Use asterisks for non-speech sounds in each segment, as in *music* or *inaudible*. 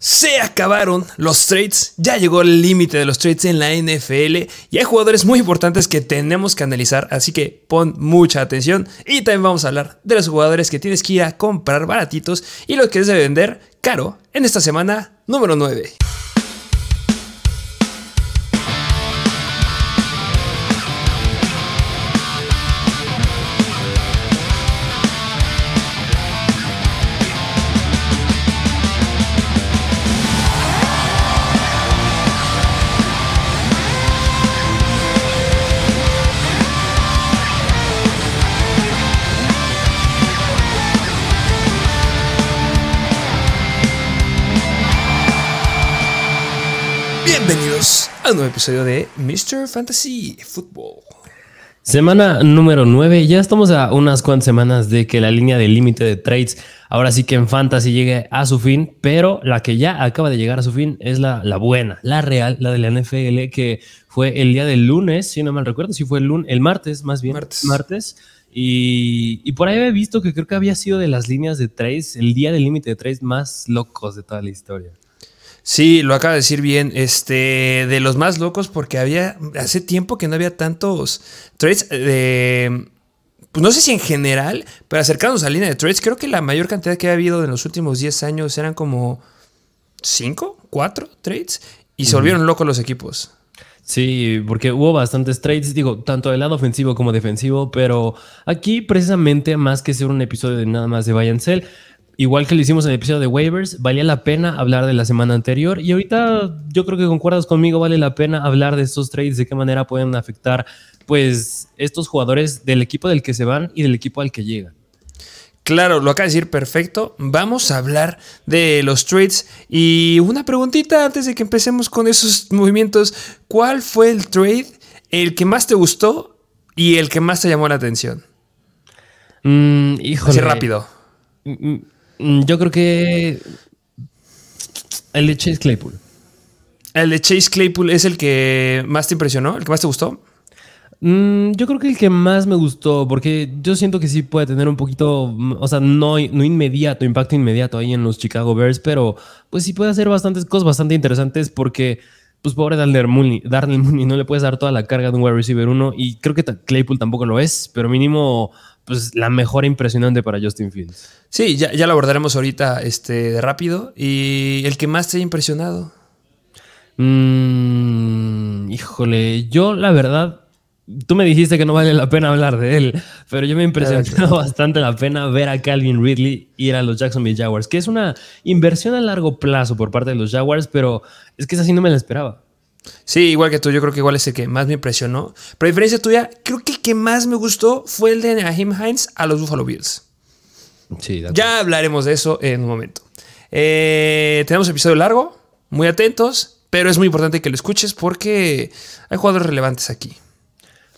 Se acabaron los trades, ya llegó el límite de los trades en la NFL y hay jugadores muy importantes que tenemos que analizar, así que pon mucha atención y también vamos a hablar de los jugadores que tienes que ir a comprar baratitos y los que debes vender caro en esta semana número 9. A un nuevo episodio de Mr. Fantasy Football. Semana número 9. Ya estamos a unas cuantas semanas de que la línea de límite de trades ahora sí que en Fantasy llegue a su fin, pero la que ya acaba de llegar a su fin es la, la buena, la real, la de la NFL, que fue el día del lunes, si no mal recuerdo, si fue el lunes, el martes más bien. Martes. Martes. Y, y por ahí he visto que creo que había sido de las líneas de trades, el día del límite de trades más locos de toda la historia. Sí, lo acaba de decir bien, este, de los más locos porque había, hace tiempo que no había tantos trades de, pues no sé si en general, pero acercándonos a la línea de trades, creo que la mayor cantidad que ha habido en los últimos 10 años eran como 5, 4 trades y se volvieron locos los equipos. Sí, porque hubo bastantes trades, digo, tanto del lado ofensivo como defensivo, pero aquí precisamente más que ser un episodio de nada más de Buy and Sell, igual que lo hicimos en el episodio de waivers, valía la pena hablar de la semana anterior y ahorita yo creo que concuerdas conmigo, vale la pena hablar de estos trades, de qué manera pueden afectar pues estos jugadores del equipo del que se van y del equipo al que llegan. Claro, lo acaba de decir perfecto. Vamos a hablar de los trades. Y una preguntita antes de que empecemos con esos movimientos. ¿Cuál fue el trade, el que más te gustó y el que más te llamó la atención? Mm, híjole. Así rápido. Mm, Yo creo que el de Chase Claypool. ¿El de Chase Claypool es el que más te impresionó? ¿El que más te gustó? Mm, yo creo que el que más me gustó, porque yo siento que sí puede tener un poquito, mm, o sea, no, no inmediato, impacto inmediato ahí en los Chicago Bears, pero pues sí puede hacer bastantes cosas bastante interesantes porque, pues pobre Darnell Mooney, Darnell Mooney no le puedes dar toda la carga de un wide receiver uno y creo que Claypool tampoco lo es, pero mínimo, pues la mejor impresionante para Justin Fields. Sí, ya, ya lo abordaremos ahorita este, de rápido. ¿Y el que más te haya impresionado? Mm, híjole, yo la verdad, tú me dijiste que no vale la pena hablar de él, pero yo me impresionó *laughs* bastante la pena ver a Calvin Ridley ir a los Jacksonville Jaguars, que es una inversión a largo plazo por parte de los Jaguars, pero es que esa sí no me la esperaba. Sí, igual que tú, yo creo que igual es el que más me impresionó. Pero a diferencia tuya, creo que el que más me gustó fue el de Naheem Hines a los Buffalo Bills. Sí, Ya hablaremos de eso en un momento. Eh, tenemos episodio largo, muy atentos, pero es muy importante que lo escuches porque hay jugadores relevantes aquí.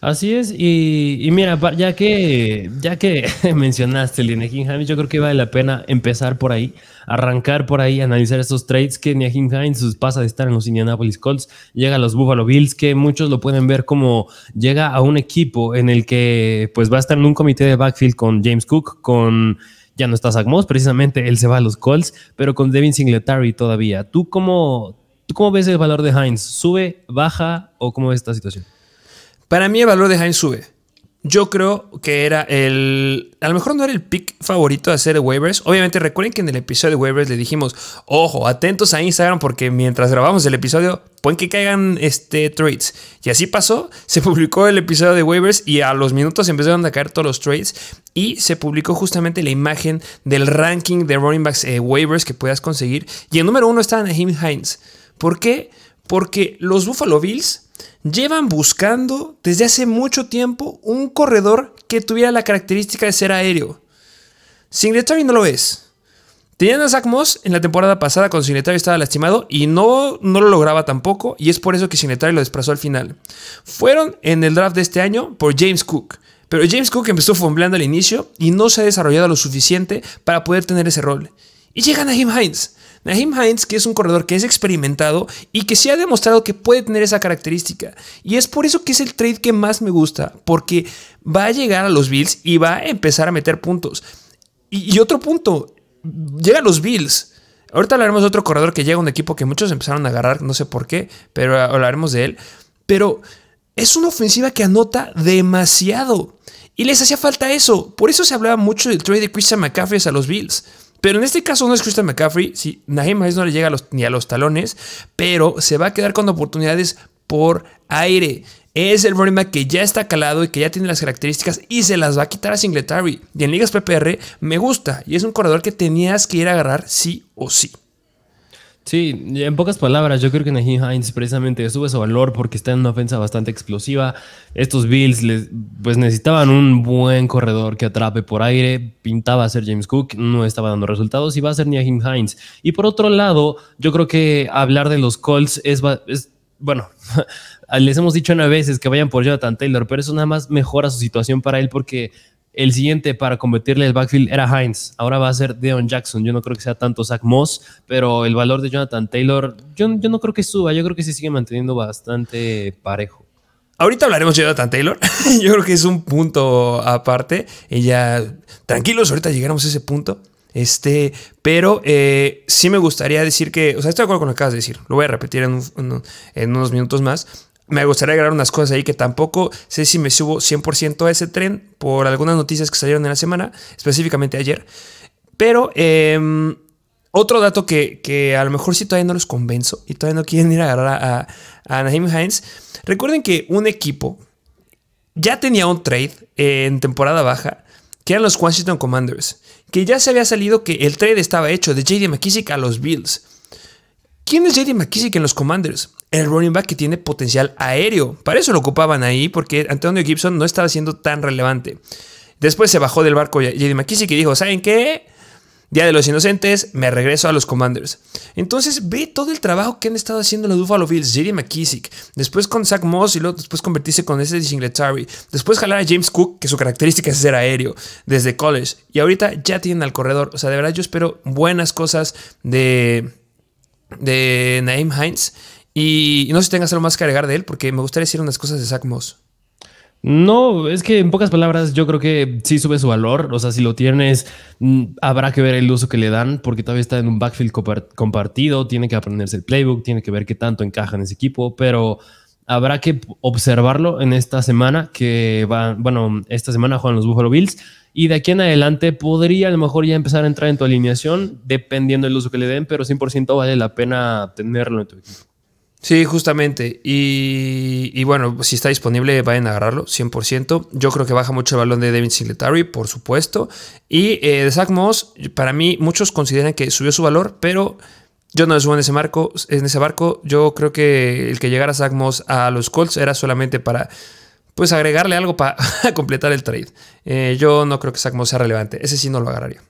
Así es, y, mira, ya que, ya que *laughs* mencionaste Naheem Hines, yo creo que vale la pena empezar por ahí, arrancar por ahí, analizar estos trades que Naheem Hines pasa de estar en los Indianapolis Colts, llega a los Buffalo Bills, que muchos lo pueden ver como llega a un equipo en el que pues va a estar en un comité de backfield con James Cook, con ya no está Zach Moss, precisamente él se va a los Colts, pero con Devin Singletary todavía. ¿Tú cómo, ¿Tú cómo ves el valor de Hines? ¿Sube, baja o cómo ves esta situación? Para mí el valor de Hines sube. Yo creo que era el... A lo mejor no era el pick favorito de hacer waivers. Obviamente recuerden que en el episodio de waivers le dijimos, ojo, atentos a Instagram porque mientras grabamos el episodio pueden que caigan este, trades. Y así pasó. Se *laughs* publicó el episodio de waivers y a los minutos empezaron a caer todos los trades. Y se publicó justamente la imagen del ranking de running backs eh, waivers que puedas conseguir. Y el número uno está Naheem Hines. ¿Por qué? Porque los Buffalo Bills llevan buscando desde hace mucho tiempo un corredor que tuviera la característica de ser aéreo. Singletary no lo es. Tenían a Zach Moss en la temporada pasada cuando Singletary estaba lastimado y no, no lo lograba tampoco y es por eso que Singletary lo desplazó al final. Fueron en el draft de este año por James Cook. Pero James Cook empezó fumbleando al inicio y no se ha desarrollado lo suficiente para poder tener ese rol. Y llega Naheem Hines. Naheem Hines, que es un corredor que es experimentado y que sí ha demostrado que puede tener esa característica. Y es por eso que es el trade que más me gusta, porque va a llegar a los Bills y va a empezar a meter puntos. Y, y otro punto, llega a los Bills. Ahorita hablaremos de otro corredor que llega a un equipo que muchos empezaron a agarrar, no sé por qué, pero hablaremos de él. Pero es una ofensiva que anota demasiado. Y les hacía falta eso. Por eso se hablaba mucho del trade de Christian McCaffrey a los Bills. Pero en este caso no es Christian McCaffrey. Sí, Naheem no le llega ni a los talones. Pero se va a quedar con oportunidades por aire. Es el running que ya está calado y que ya tiene las características y se las va a quitar a Singletary. Y en ligas PPR me gusta. Y es un corredor que tenías que ir a agarrar sí o sí. Sí, en pocas palabras, yo creo que Naheem Hines precisamente sube su valor porque está en una ofensa bastante explosiva. Estos Bills pues necesitaban un buen corredor que atrape por aire. Pintaba ser James Cook, no estaba dando resultados y va a ser Naheem Hines. Y por otro lado, yo creo que hablar de los Colts es, es bueno, *laughs* les hemos dicho una veces que vayan por Jonathan Taylor, pero eso nada más mejora su situación para él porque el siguiente para convertirle el backfield era Hines. Ahora va a ser Deon Jackson. Yo no creo que sea tanto Zach Moss, pero el valor de Jonathan Taylor, yo, yo no creo que suba. Yo creo que se sigue manteniendo bastante parejo. Ahorita hablaremos de Jonathan Taylor. *laughs* yo creo que es un punto aparte. Ella, tranquilos, ahorita llegaremos a ese punto. Este, pero eh, sí me gustaría decir que, o sea, estoy de acuerdo con lo que acabas de decir. Lo voy a repetir en unos minutos más me gustaría agregar unas cosas ahí que tampoco sé si me subo 100% a ese tren por algunas noticias que salieron en la semana, específicamente ayer. Pero em, otro dato que, a lo mejor sí todavía no los convenzo y todavía no quieren ir a agarrar a, a Naheem Hines. Recuerden que un equipo ya tenía un trade en temporada baja, que eran los Washington Commanders, que ya se había salido que el trade estaba hecho de JD McKissick a los Bills. ¿Quién es JD McKissick en los Commanders? El running back que tiene potencial aéreo. Para eso lo ocupaban ahí, porque Antonio Gibson no estaba siendo tan relevante. Después se bajó del barco JD McKissick y dijo: ¿Saben qué? Día de los Inocentes, me regreso a los Commanders. Entonces ve todo el trabajo que han estado haciendo los Buffalo Bills, JD McKissick, después con Zach Moss y luego después convertirse con ese Singletary, después jalar a James Cook, que su característica es ser aéreo, desde college, y ahorita ya tienen al corredor. O sea, de verdad yo espero buenas cosas de, de Naeem Hines. Y, no sé si tengas algo más que agregar de él, porque me gustaría decir unas cosas de Zach Moss. No, es que en pocas palabras yo creo que sí sube su valor. O sea, si lo tienes, mm, habrá que ver el uso que le dan, porque todavía está en un backfield compartido, tiene que aprenderse el playbook, tiene que ver qué tanto encaja en ese equipo, pero habrá que observarlo en esta semana que va, bueno, esta semana juegan los Buffalo Bills y de aquí en adelante podría a lo mejor ya empezar a entrar en tu alineación, dependiendo del uso que le den, pero 100% vale la pena tenerlo en tu equipo. Sí, justamente. Y, bueno, si está disponible, vayan a agarrarlo, 100%. Yo creo que baja mucho el balón de David Singletary, por supuesto. Y eh, de Zach Moss, para mí, muchos consideran que subió su valor, pero yo no subo en ese, marco, en ese barco. Yo creo que el que llegara Zach Moss a los Colts era solamente para pues agregarle algo para *laughs* completar el trade. Eh, yo no creo que Zach Moss sea relevante. Ese sí no lo agarraría.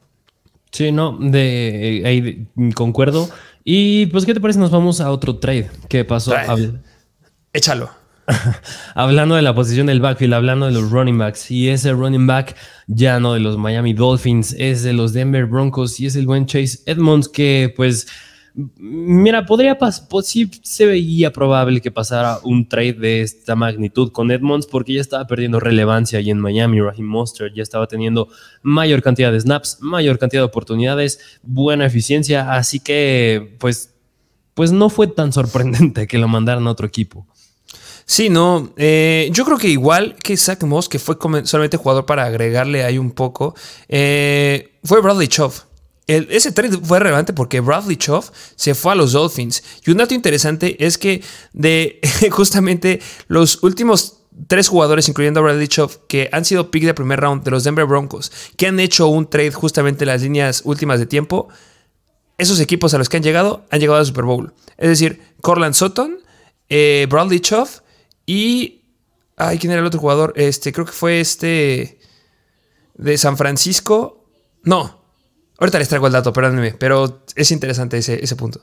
Sí, no, de, ahí concuerdo. Y pues, ¿qué te parece? Nos vamos a otro trade. ¿Qué pasó? Échalo. *laughs* hablando de la posición del backfield, hablando de los running backs, y ese running back ya no de los Miami Dolphins, es de los Denver Broncos y es el buen Chase Edmonds que pues Mira, podría pasar, pues se veía probable que pasara un trade de esta magnitud con Edmonds porque ya estaba perdiendo relevancia ahí en Miami. Raheem Monster ya estaba teniendo mayor cantidad de snaps, mayor cantidad de oportunidades, buena eficiencia, así que pues, pues no fue tan sorprendente que lo mandaran a otro equipo. Sí, no. Eh, yo creo que igual que Zach Moss, que fue solamente jugador para agregarle ahí un poco, eh, fue Bradley Ese trade fue relevante porque Bradley Choff se fue a los Dolphins. Y un dato interesante es que de *laughs* justamente los últimos tres jugadores, incluyendo a Bradley Choff, que han sido pick de primer round de los Denver Broncos, que han hecho un trade justamente en las líneas últimas de tiempo, esos equipos a los que han llegado han llegado al Super Bowl. Es decir, Corland Sutton, eh, Bradley Choff y... Ay, ¿quién era el otro jugador? Este, creo que fue este... De San Francisco. No, Ahorita les traigo el dato, perdónenme, pero es interesante ese, ese punto.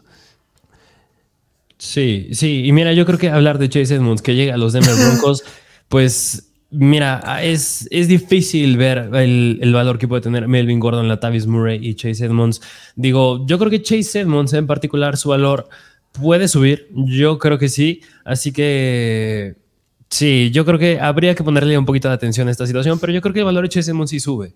Sí, sí, y mira, yo creo que hablar de Chase Edmonds que llega a los Denver Broncos, *laughs* pues mira, es, es difícil ver el, valor que puede tener Melvin Gordon, Latavius Murray y Chase Edmonds. Digo, yo creo que Chase Edmonds en particular, su valor puede subir, yo creo que sí, así que sí, yo creo que habría que ponerle un poquito de atención a esta situación, pero yo creo que el valor de Chase Edmonds sí sube.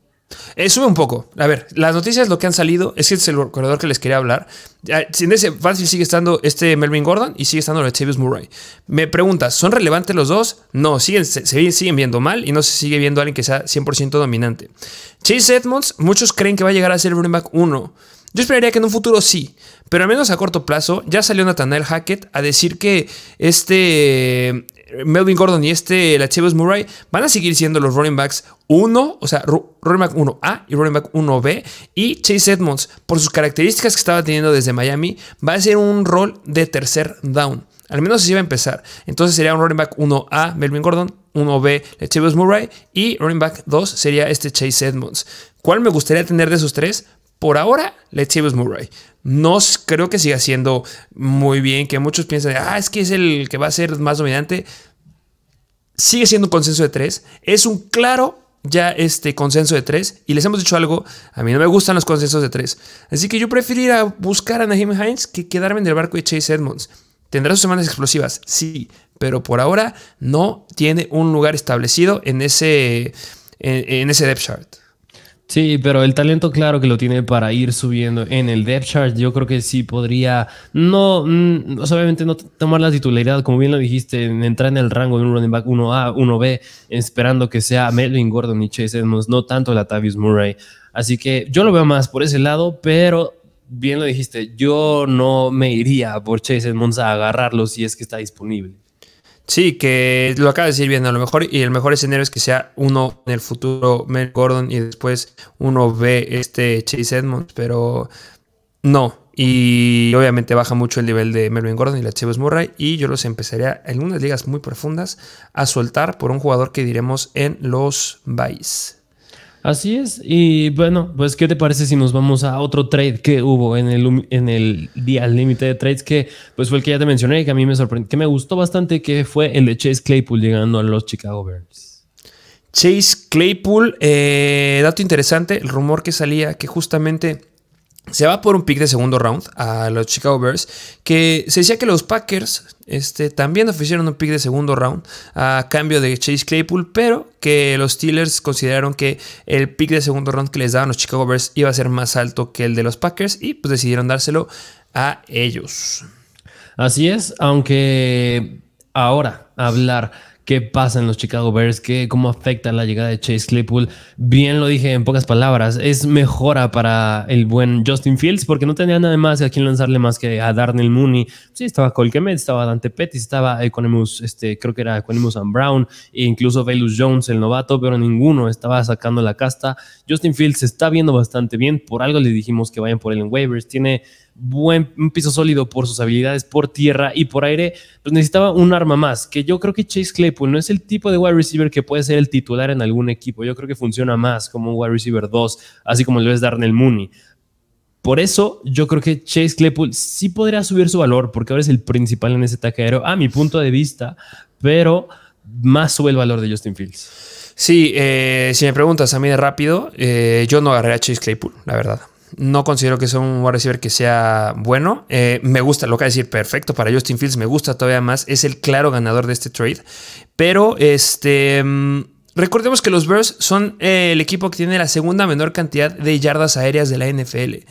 Eh, sube un poco. A ver, las noticias lo que han salido es que este es el corredor que les quería hablar. En ese fácil sigue estando este Melvin Gordon y sigue estando Latavius Murray. Me preguntas, ¿son relevantes los dos? No, siguen, se, siguen viendo mal y no se sigue viendo alguien que sea 100% dominante. Chase Edmonds, muchos creen que va a llegar a ser running back 1. Yo esperaría que en un futuro sí, pero al menos a corto plazo ya salió Nathaniel Hackett a decir que este Melvin Gordon y este Latavius Murray van a seguir siendo los running backs 1, o sea, running back 1A y running back 1B. Y Chase Edmonds, por sus características que estaba teniendo desde Miami, va a ser un rol de tercer down. Al menos así va a empezar. Entonces sería un running back 1A, Melvin Gordon, 1B, Latavius Murray y running back 2 sería este Chase Edmonds. ¿Cuál me gustaría tener de esos tres? Por ahora, Latavius Murray. No creo que siga siendo muy bien, que muchos piensan, ah, es que es el que va a ser más dominante. Sigue siendo un consenso de tres. Es un claro ya este consenso de tres. Y les hemos dicho algo, a mí no me gustan los consensos de tres. Así que yo prefiero ir a buscar a Naheem Hines que quedarme en el barco de Chase Edmonds. ¿Tendrá sus semanas explosivas? Sí, pero por ahora no tiene un lugar establecido en ese, en, en ese depth chart. Sí, pero el talento claro que lo tiene para ir subiendo en el depth chart, yo creo que sí podría, no, mm, obviamente no tomar la titularidad, como bien lo dijiste, entrar en el rango de un running back 1A, 1B, esperando que sea Melvin Gordon y Chase Edmonds, no tanto la Tavius Murray. Así que yo lo veo más por ese lado, pero bien lo dijiste, yo no me iría por Chase Edmonds a agarrarlo si es que está disponible. Sí, que lo acaba de decir bien, a lo mejor, y el mejor escenario es que sea uno en el futuro Mel Gordon y después uno ve este Chase Edmonds, pero no. Y obviamente baja mucho el nivel de Melvin Gordon y la Chivas Murray. Y yo los empezaría en unas ligas muy profundas a soltar por un jugador que diremos en los Vice. Así es. Y bueno, pues, ¿qué te parece si nos vamos a otro trade que hubo en el, en el día límite de trades? Que pues fue el que ya te mencioné, que a mí me sorprendió, que me gustó bastante, que fue el de Chase Claypool llegando a los Chicago Bears. Chase Claypool, eh, dato interesante, el rumor que salía que justamente se va por un pick de segundo round a los Chicago Bears, que se decía que los Packers este, también ofrecieron un pick de segundo round a cambio de Chase Claypool, pero que los Steelers consideraron que el pick de segundo round que les daban los Chicago Bears iba a ser más alto que el de los Packers y pues decidieron dárselo a ellos. Así es, aunque ahora hablar qué pasa en los Chicago Bears, qué, cómo afecta la llegada de Chase Claypool. Bien lo dije en pocas palabras, es mejora para el buen Justin Fields porque no tenía nada más a quien lanzarle más que a Darnell Mooney. Sí, estaba Cole Kemet, estaba Dante Pettis, estaba Economus, este, creo que era Economus and Brown, e incluso Velus Jones, el novato, pero ninguno estaba sacando la casta. Justin Fields se está viendo bastante bien, por algo le dijimos que vayan por él en waivers, tiene buen un piso sólido por sus habilidades por tierra y por aire, pues necesitaba un arma más, que yo creo que Chase Claypool no es el tipo de wide receiver que puede ser el titular en algún equipo, yo creo que funciona más como un wide receiver 2, así como lo es Darnell Mooney. Por eso yo creo que Chase Claypool sí podría subir su valor, porque ahora es el principal en ese ataque aéreo, a mi punto de vista, pero más sube el valor de Justin Fields. Sí, eh, si me preguntas a mí de rápido, eh, yo no agarré a Chase Claypool, la verdad. No considero que sea un wide receiver que sea bueno. Eh, me gusta, lo que decir, perfecto para Justin Fields, me gusta todavía más. Es el claro ganador de este trade. Pero este. Mm, recordemos que los Bears son eh, el equipo que tiene la segunda menor cantidad de yardas aéreas de la NFL.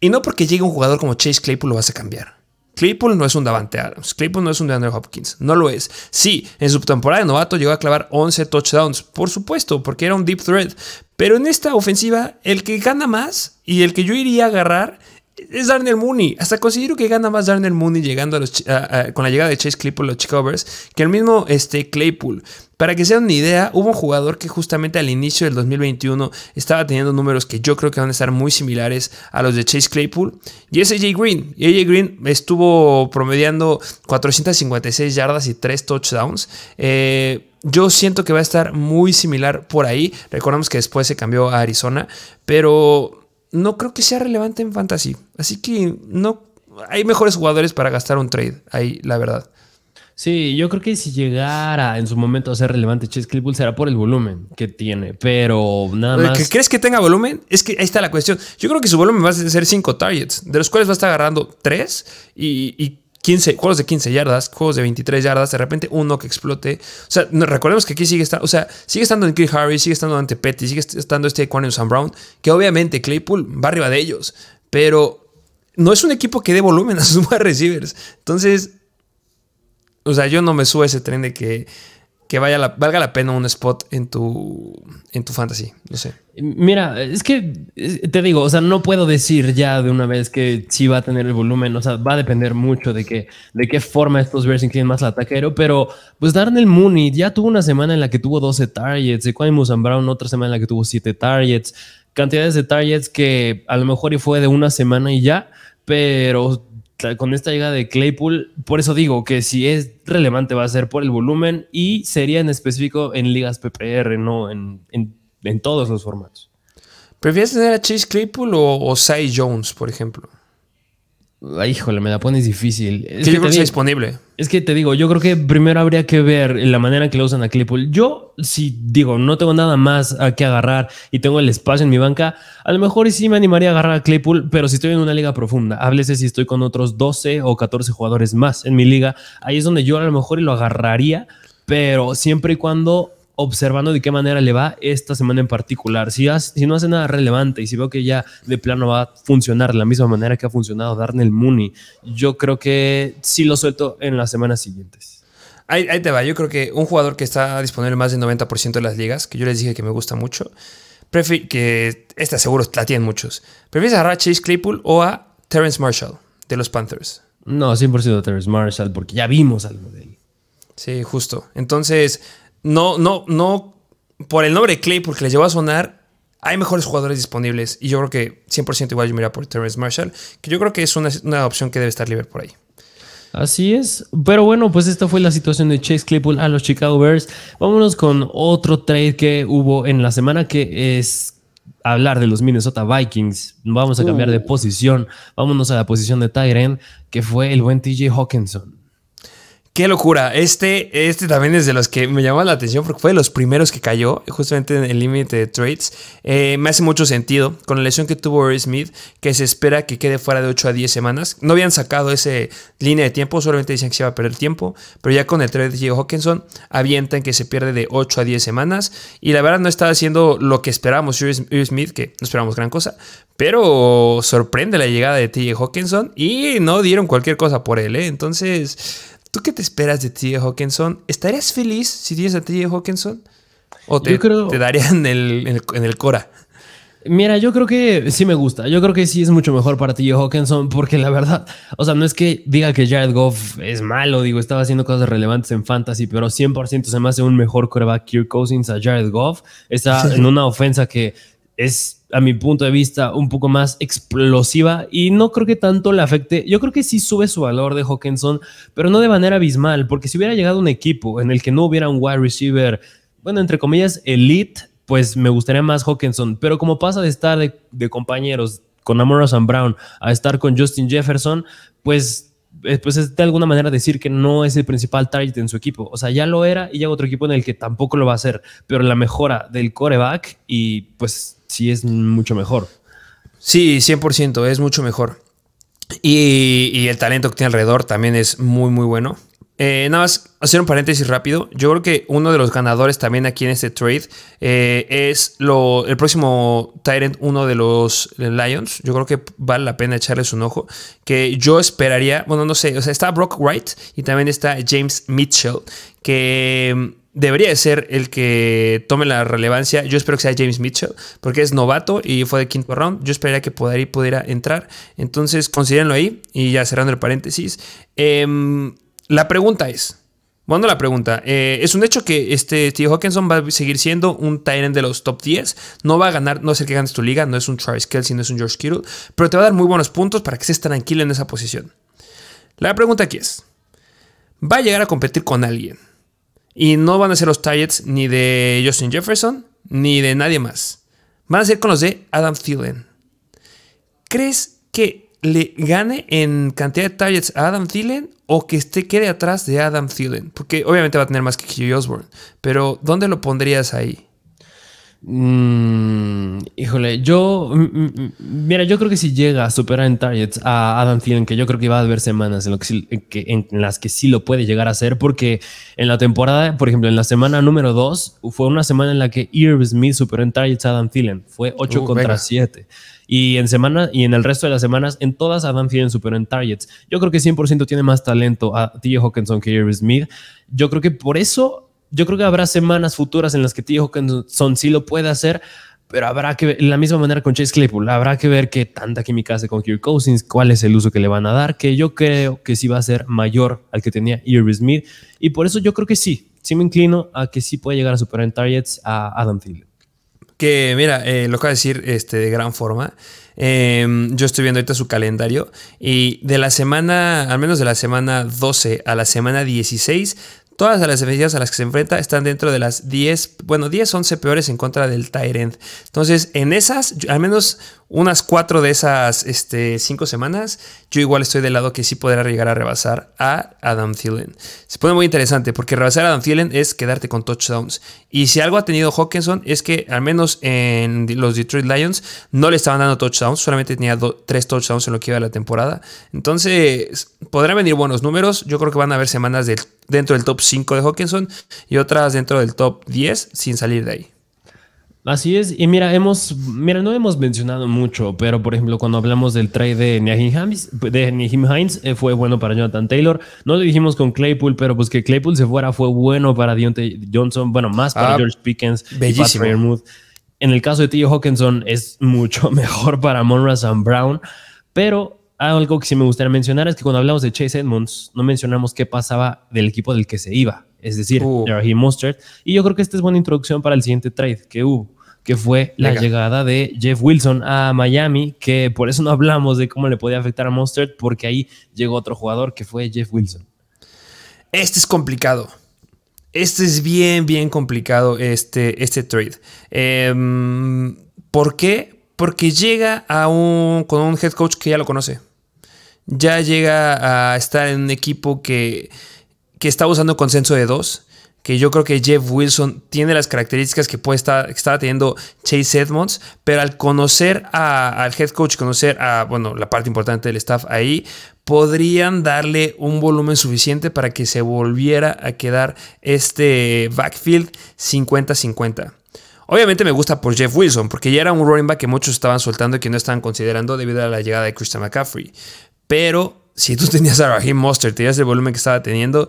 Y no porque llegue un jugador como Chase Claypool lo vas a cambiar. Claypool no es un Davante Adams. Claypool no es un DeAndre Hopkins. No lo es. Sí, en su temporada de novato llegó a clavar 11 touchdowns. Por supuesto, porque era un deep threat. Pero en esta ofensiva, el que gana más y el que yo iría a agarrar es Darnell Mooney. Hasta considero que gana más Darnell Mooney llegando a los, con la llegada de Chase Claypool a los Chicago que el mismo este, Claypool. Para que se den una idea, hubo un jugador que justamente al inicio del 2021 estaba teniendo números que yo creo que van a estar muy similares a los de Chase Claypool. Y es AJ Green. Y AJ Green estuvo promediando 456 yardas y 3 touchdowns. Eh, yo siento que va a estar muy similar por ahí. Recordemos que después se cambió a Arizona. Pero no creo que sea relevante en fantasy. Así que no hay mejores jugadores para gastar un trade ahí, la verdad. Sí, yo creo que si llegara en su momento a ser relevante Chase Claypool será por el volumen que tiene, pero nada más. ¿Crees que tenga volumen? Es que ahí está la cuestión. Yo creo que su volumen va a ser 5 targets, de los cuales va a estar agarrando 3 y, 15, juegos de 15 yardas, juegos de 23 yardas, de repente uno que explote. O sea, recordemos que aquí sigue estando, o sea, sigue estando en Chris Harris, sigue estando ante Petty, sigue estando este Sam Brown, que obviamente Claypool va arriba de ellos, pero no es un equipo que dé volumen a sus *laughs* wide receivers. Entonces, o sea, yo no me subo a ese tren de que que vaya valga la pena un spot en tu, en tu fantasy. No sé. Mira, es que te digo, o sea, no puedo decir ya de una vez que sí va a tener el volumen. O sea, va a depender mucho de, que, de qué forma estos Bears inclinen más al ataquero. Pero pues Darnell Mooney ya tuvo una semana en la que tuvo 12 targets. De Musan Brown otra semana en la que tuvo 7 targets. Cantidades de targets que a lo mejor y fue de una semana y ya. Pero con esta llegada de Claypool, por eso digo que si es relevante va a ser por el volumen y sería en específico en ligas PPR, no en, todos los formatos. ¿Prefieres tener a Chase Claypool o, o Jones, por ejemplo? Híjole, me la pones difícil. Es creo que está disponible. Es que te digo, yo creo que primero habría que ver la manera en que lo usan a Claypool. Yo, si digo, no tengo nada más a que agarrar y tengo el espacio en mi banca, a lo mejor sí me animaría a agarrar a Claypool, pero si estoy en una liga profunda, háblese si estoy con otros 12 o 14 jugadores más en mi liga, ahí es donde yo a lo mejor lo agarraría, pero siempre y cuando observando de qué manera le va esta semana en particular. Si, si no hace nada relevante y si veo que ya de plano va a funcionar de la misma manera que ha funcionado Darnell Mooney, yo creo que sí lo suelto en las semanas siguientes. Ahí, te va. Yo creo que un jugador que está disponible más del 90% de las ligas, que yo les dije que me gusta mucho, que esta seguro la tienen muchos. ¿Prefieres agarrar a Chase Claypool o a Terrence Marshall de los Panthers? No, 100% Terrence Marshall, porque ya vimos algo de él. Sí, justo. Entonces, no, no, no, por el nombre de Clay, porque les llevó a sonar, hay mejores jugadores disponibles. Y yo creo que 100% igual yo mira por Terrence Marshall, que yo creo que es una, opción que debe estar libre por ahí. Así es. Pero bueno, pues esta fue la situación de Chase Claypool a los Chicago Bears. Vámonos con otro trade que hubo en la semana que es hablar de los Minnesota Vikings. Vamos a cambiar de uh. posición. Vámonos a la posición de Tyren, que fue el buen TJ Hawkinson. Qué locura. Este, este también es de los que me llamó la atención porque fue de los primeros que cayó, justamente en el límite de trades. Eh, me hace mucho sentido con la lesión que tuvo Ray Smith, que se espera que quede fuera de 8 a 10 semanas. No habían sacado ese línea de tiempo, solamente decían que se iba a perder tiempo, pero ya con el trade de Diego Hawkinson avientan que se pierde de 8 a 10 semanas. Y la verdad no está haciendo lo que esperábamos Ray Smith, que no esperamos gran cosa, pero sorprende la llegada de TJ Hawkinson y no dieron cualquier cosa por él. ¿eh? Entonces ¿Tú qué te esperas de TJ Hawkinson? ¿Estarías feliz si tienes a TJ Hawkinson? ¿O te, te darían el, en, el, Cora? Mira, yo creo que sí me gusta. Yo creo que sí es mucho mejor para TJ Hawkinson porque la verdad, o sea, no es que diga que Jared Goff es malo, digo, estaba haciendo cosas relevantes en fantasy, pero 100% se me hace un mejor coreback Kirk Cousins a Jared Goff. Está *laughs* en una ofensa que es, a mi punto de vista, un poco más explosiva y no creo que tanto le afecte. Yo creo que sí sube su valor de Hawkinson, pero no de manera abismal, porque si hubiera llegado un equipo en el que no hubiera un wide receiver, bueno, entre comillas, elite, pues me gustaría más Hawkinson. Pero como pasa de estar de, compañeros con Amora San Brown a estar con Justin Jefferson, pues eh, pues es de alguna manera decir que no es el principal target en su equipo. O sea, ya lo era y llega otro equipo en el que tampoco lo va a hacer. Pero la mejora del coreback y pues sí es mucho mejor. Sí, 100%, es mucho mejor. Y, el talento que tiene alrededor también es muy, muy bueno. Eh, nada más hacer un paréntesis rápido. Yo creo que uno de los ganadores también aquí en este trade eh, es lo, el próximo Tyrant, uno de los Lions. Yo creo que vale la pena echarles un ojo. Que yo esperaría, bueno, no sé, o sea, está Brock Wright y también está James Mitchell, que debería ser el que tome la relevancia. Yo espero que sea James Mitchell, porque es novato y fue de quinto round. Yo esperaría que pudiera, entrar. Entonces, considérenlo ahí. Y ya cerrando el paréntesis. Eh, la pregunta es, bueno, la pregunta, eh, es un hecho que este Steve Hawkinson va a seguir siendo un Tyrant de los top 10. No va a ganar, no es el que ganes tu liga, no es un Travis Kelsey, no es un George Kittle, pero te va a dar muy buenos puntos para que estés tranquilo en esa posición. La pregunta aquí es, ¿va a llegar a competir con alguien? Y no van a ser los targets ni de Justin Jefferson, ni de nadie más. Van a ser con los de Adam Thielen. ¿Crees que le gane en cantidad de targets a Adam Thielen o que esté quede atrás de Adam Thielen? Porque obviamente va a tener más que Hugh Osborne, pero ¿dónde lo pondrías ahí? Mm, híjole, yo. Mm, mm, mira, yo creo que si llega a superar en targets a Adam Thielen, que yo creo que va a haber semanas en, las que sí lo puede llegar a hacer, porque en la temporada, por ejemplo, en la semana número 2, fue una semana en la que Irv Smith superó en targets a Adam Thielen. Fue 8 uh, contra 7. Y en semana y en el resto de las semanas, en todas Adam Thielen superó en targets. Yo creo que 100% tiene más talento a T. Hawkinson que Irv Smith. Yo creo que por eso yo creo que habrá semanas futuras en las que T. Hawkinson sí lo puede hacer, pero habrá que ver, de la misma manera con Chase Claypool, habrá que ver qué tanta química hace con Kirk Cousins, cuál es el uso que le van a dar, que yo creo que sí va a ser mayor al que tenía Irving Smith, y por eso yo creo que sí, sí me inclino a que sí puede llegar a superar en targets a Adam Thielen. Que mira, eh, lo acaba de decir este, de gran forma. Em, yo estoy viendo ahorita su calendario y de la semana, al menos de la semana 12 a la semana 16, Todas las defensivas a las que se enfrenta están dentro de las 10, bueno, 10, 11 peores en contra del Tyrant. Entonces, en esas, al menos unas cuatro de esas este, cinco semanas, yo igual estoy del lado que sí podrá llegar a rebasar a Adam Thielen. Se pone muy interesante porque rebasar a Adam Thielen es quedarte con touchdowns. Y si algo ha tenido Hawkinson es que al menos en los Detroit Lions no le estaban dando touchdowns, solamente tenía tres touchdowns en lo que iba de la temporada. Entonces, podrán venir buenos números. Yo creo que van a haber semanas dentro del top 5 de Hawkinson y otras dentro del top 10 sin salir de ahí. Así es, y mira, hemos, mira, no hemos mencionado mucho, pero por ejemplo, cuando hablamos del trade de Nahim Hines, eh, fue bueno para Jonathan Taylor. No lo dijimos con Claypool, pero pues que Claypool se fuera fue bueno para Deontay Johnson, bueno, más para ah, George Pickens bellísimo. y En el caso de T. Hawkinson es mucho *laughs* mejor para Monra and Brown, pero algo que sí me gustaría mencionar es que cuando hablamos de Chase Edmonds, no mencionamos qué pasaba del equipo del que se iba es decir, uh. Raheem Mostert. Y yo creo que esta es buena introducción para el siguiente trade que hubo, que fue la llegada de Jeff Wilson a Miami, que por eso no hablamos de cómo le podía afectar a Mostert, porque ahí llegó otro jugador que fue Jeff Wilson. Este es complicado. Este es bien, bien complicado, este, este trade. Em, ¿Por qué? Porque llega a un, con un head coach que ya lo conoce. Ya llega a estar en un equipo que que está usando consenso de dos, que yo creo que Jeff Wilson tiene las características que puede estar, estaba teniendo Chase Edmonds, pero al conocer al head coach, conocer a, bueno, la parte importante del staff ahí, podrían darle un volumen suficiente para que se volviera a quedar este backfield 50-50. Obviamente me gusta por Jeff Wilson, porque ya era un running back que muchos estaban soltando y que no estaban considerando debido a la llegada de Christian McCaffrey. Pero si tú tenías a Raheem Monster, tenías el volumen que estaba teniendo,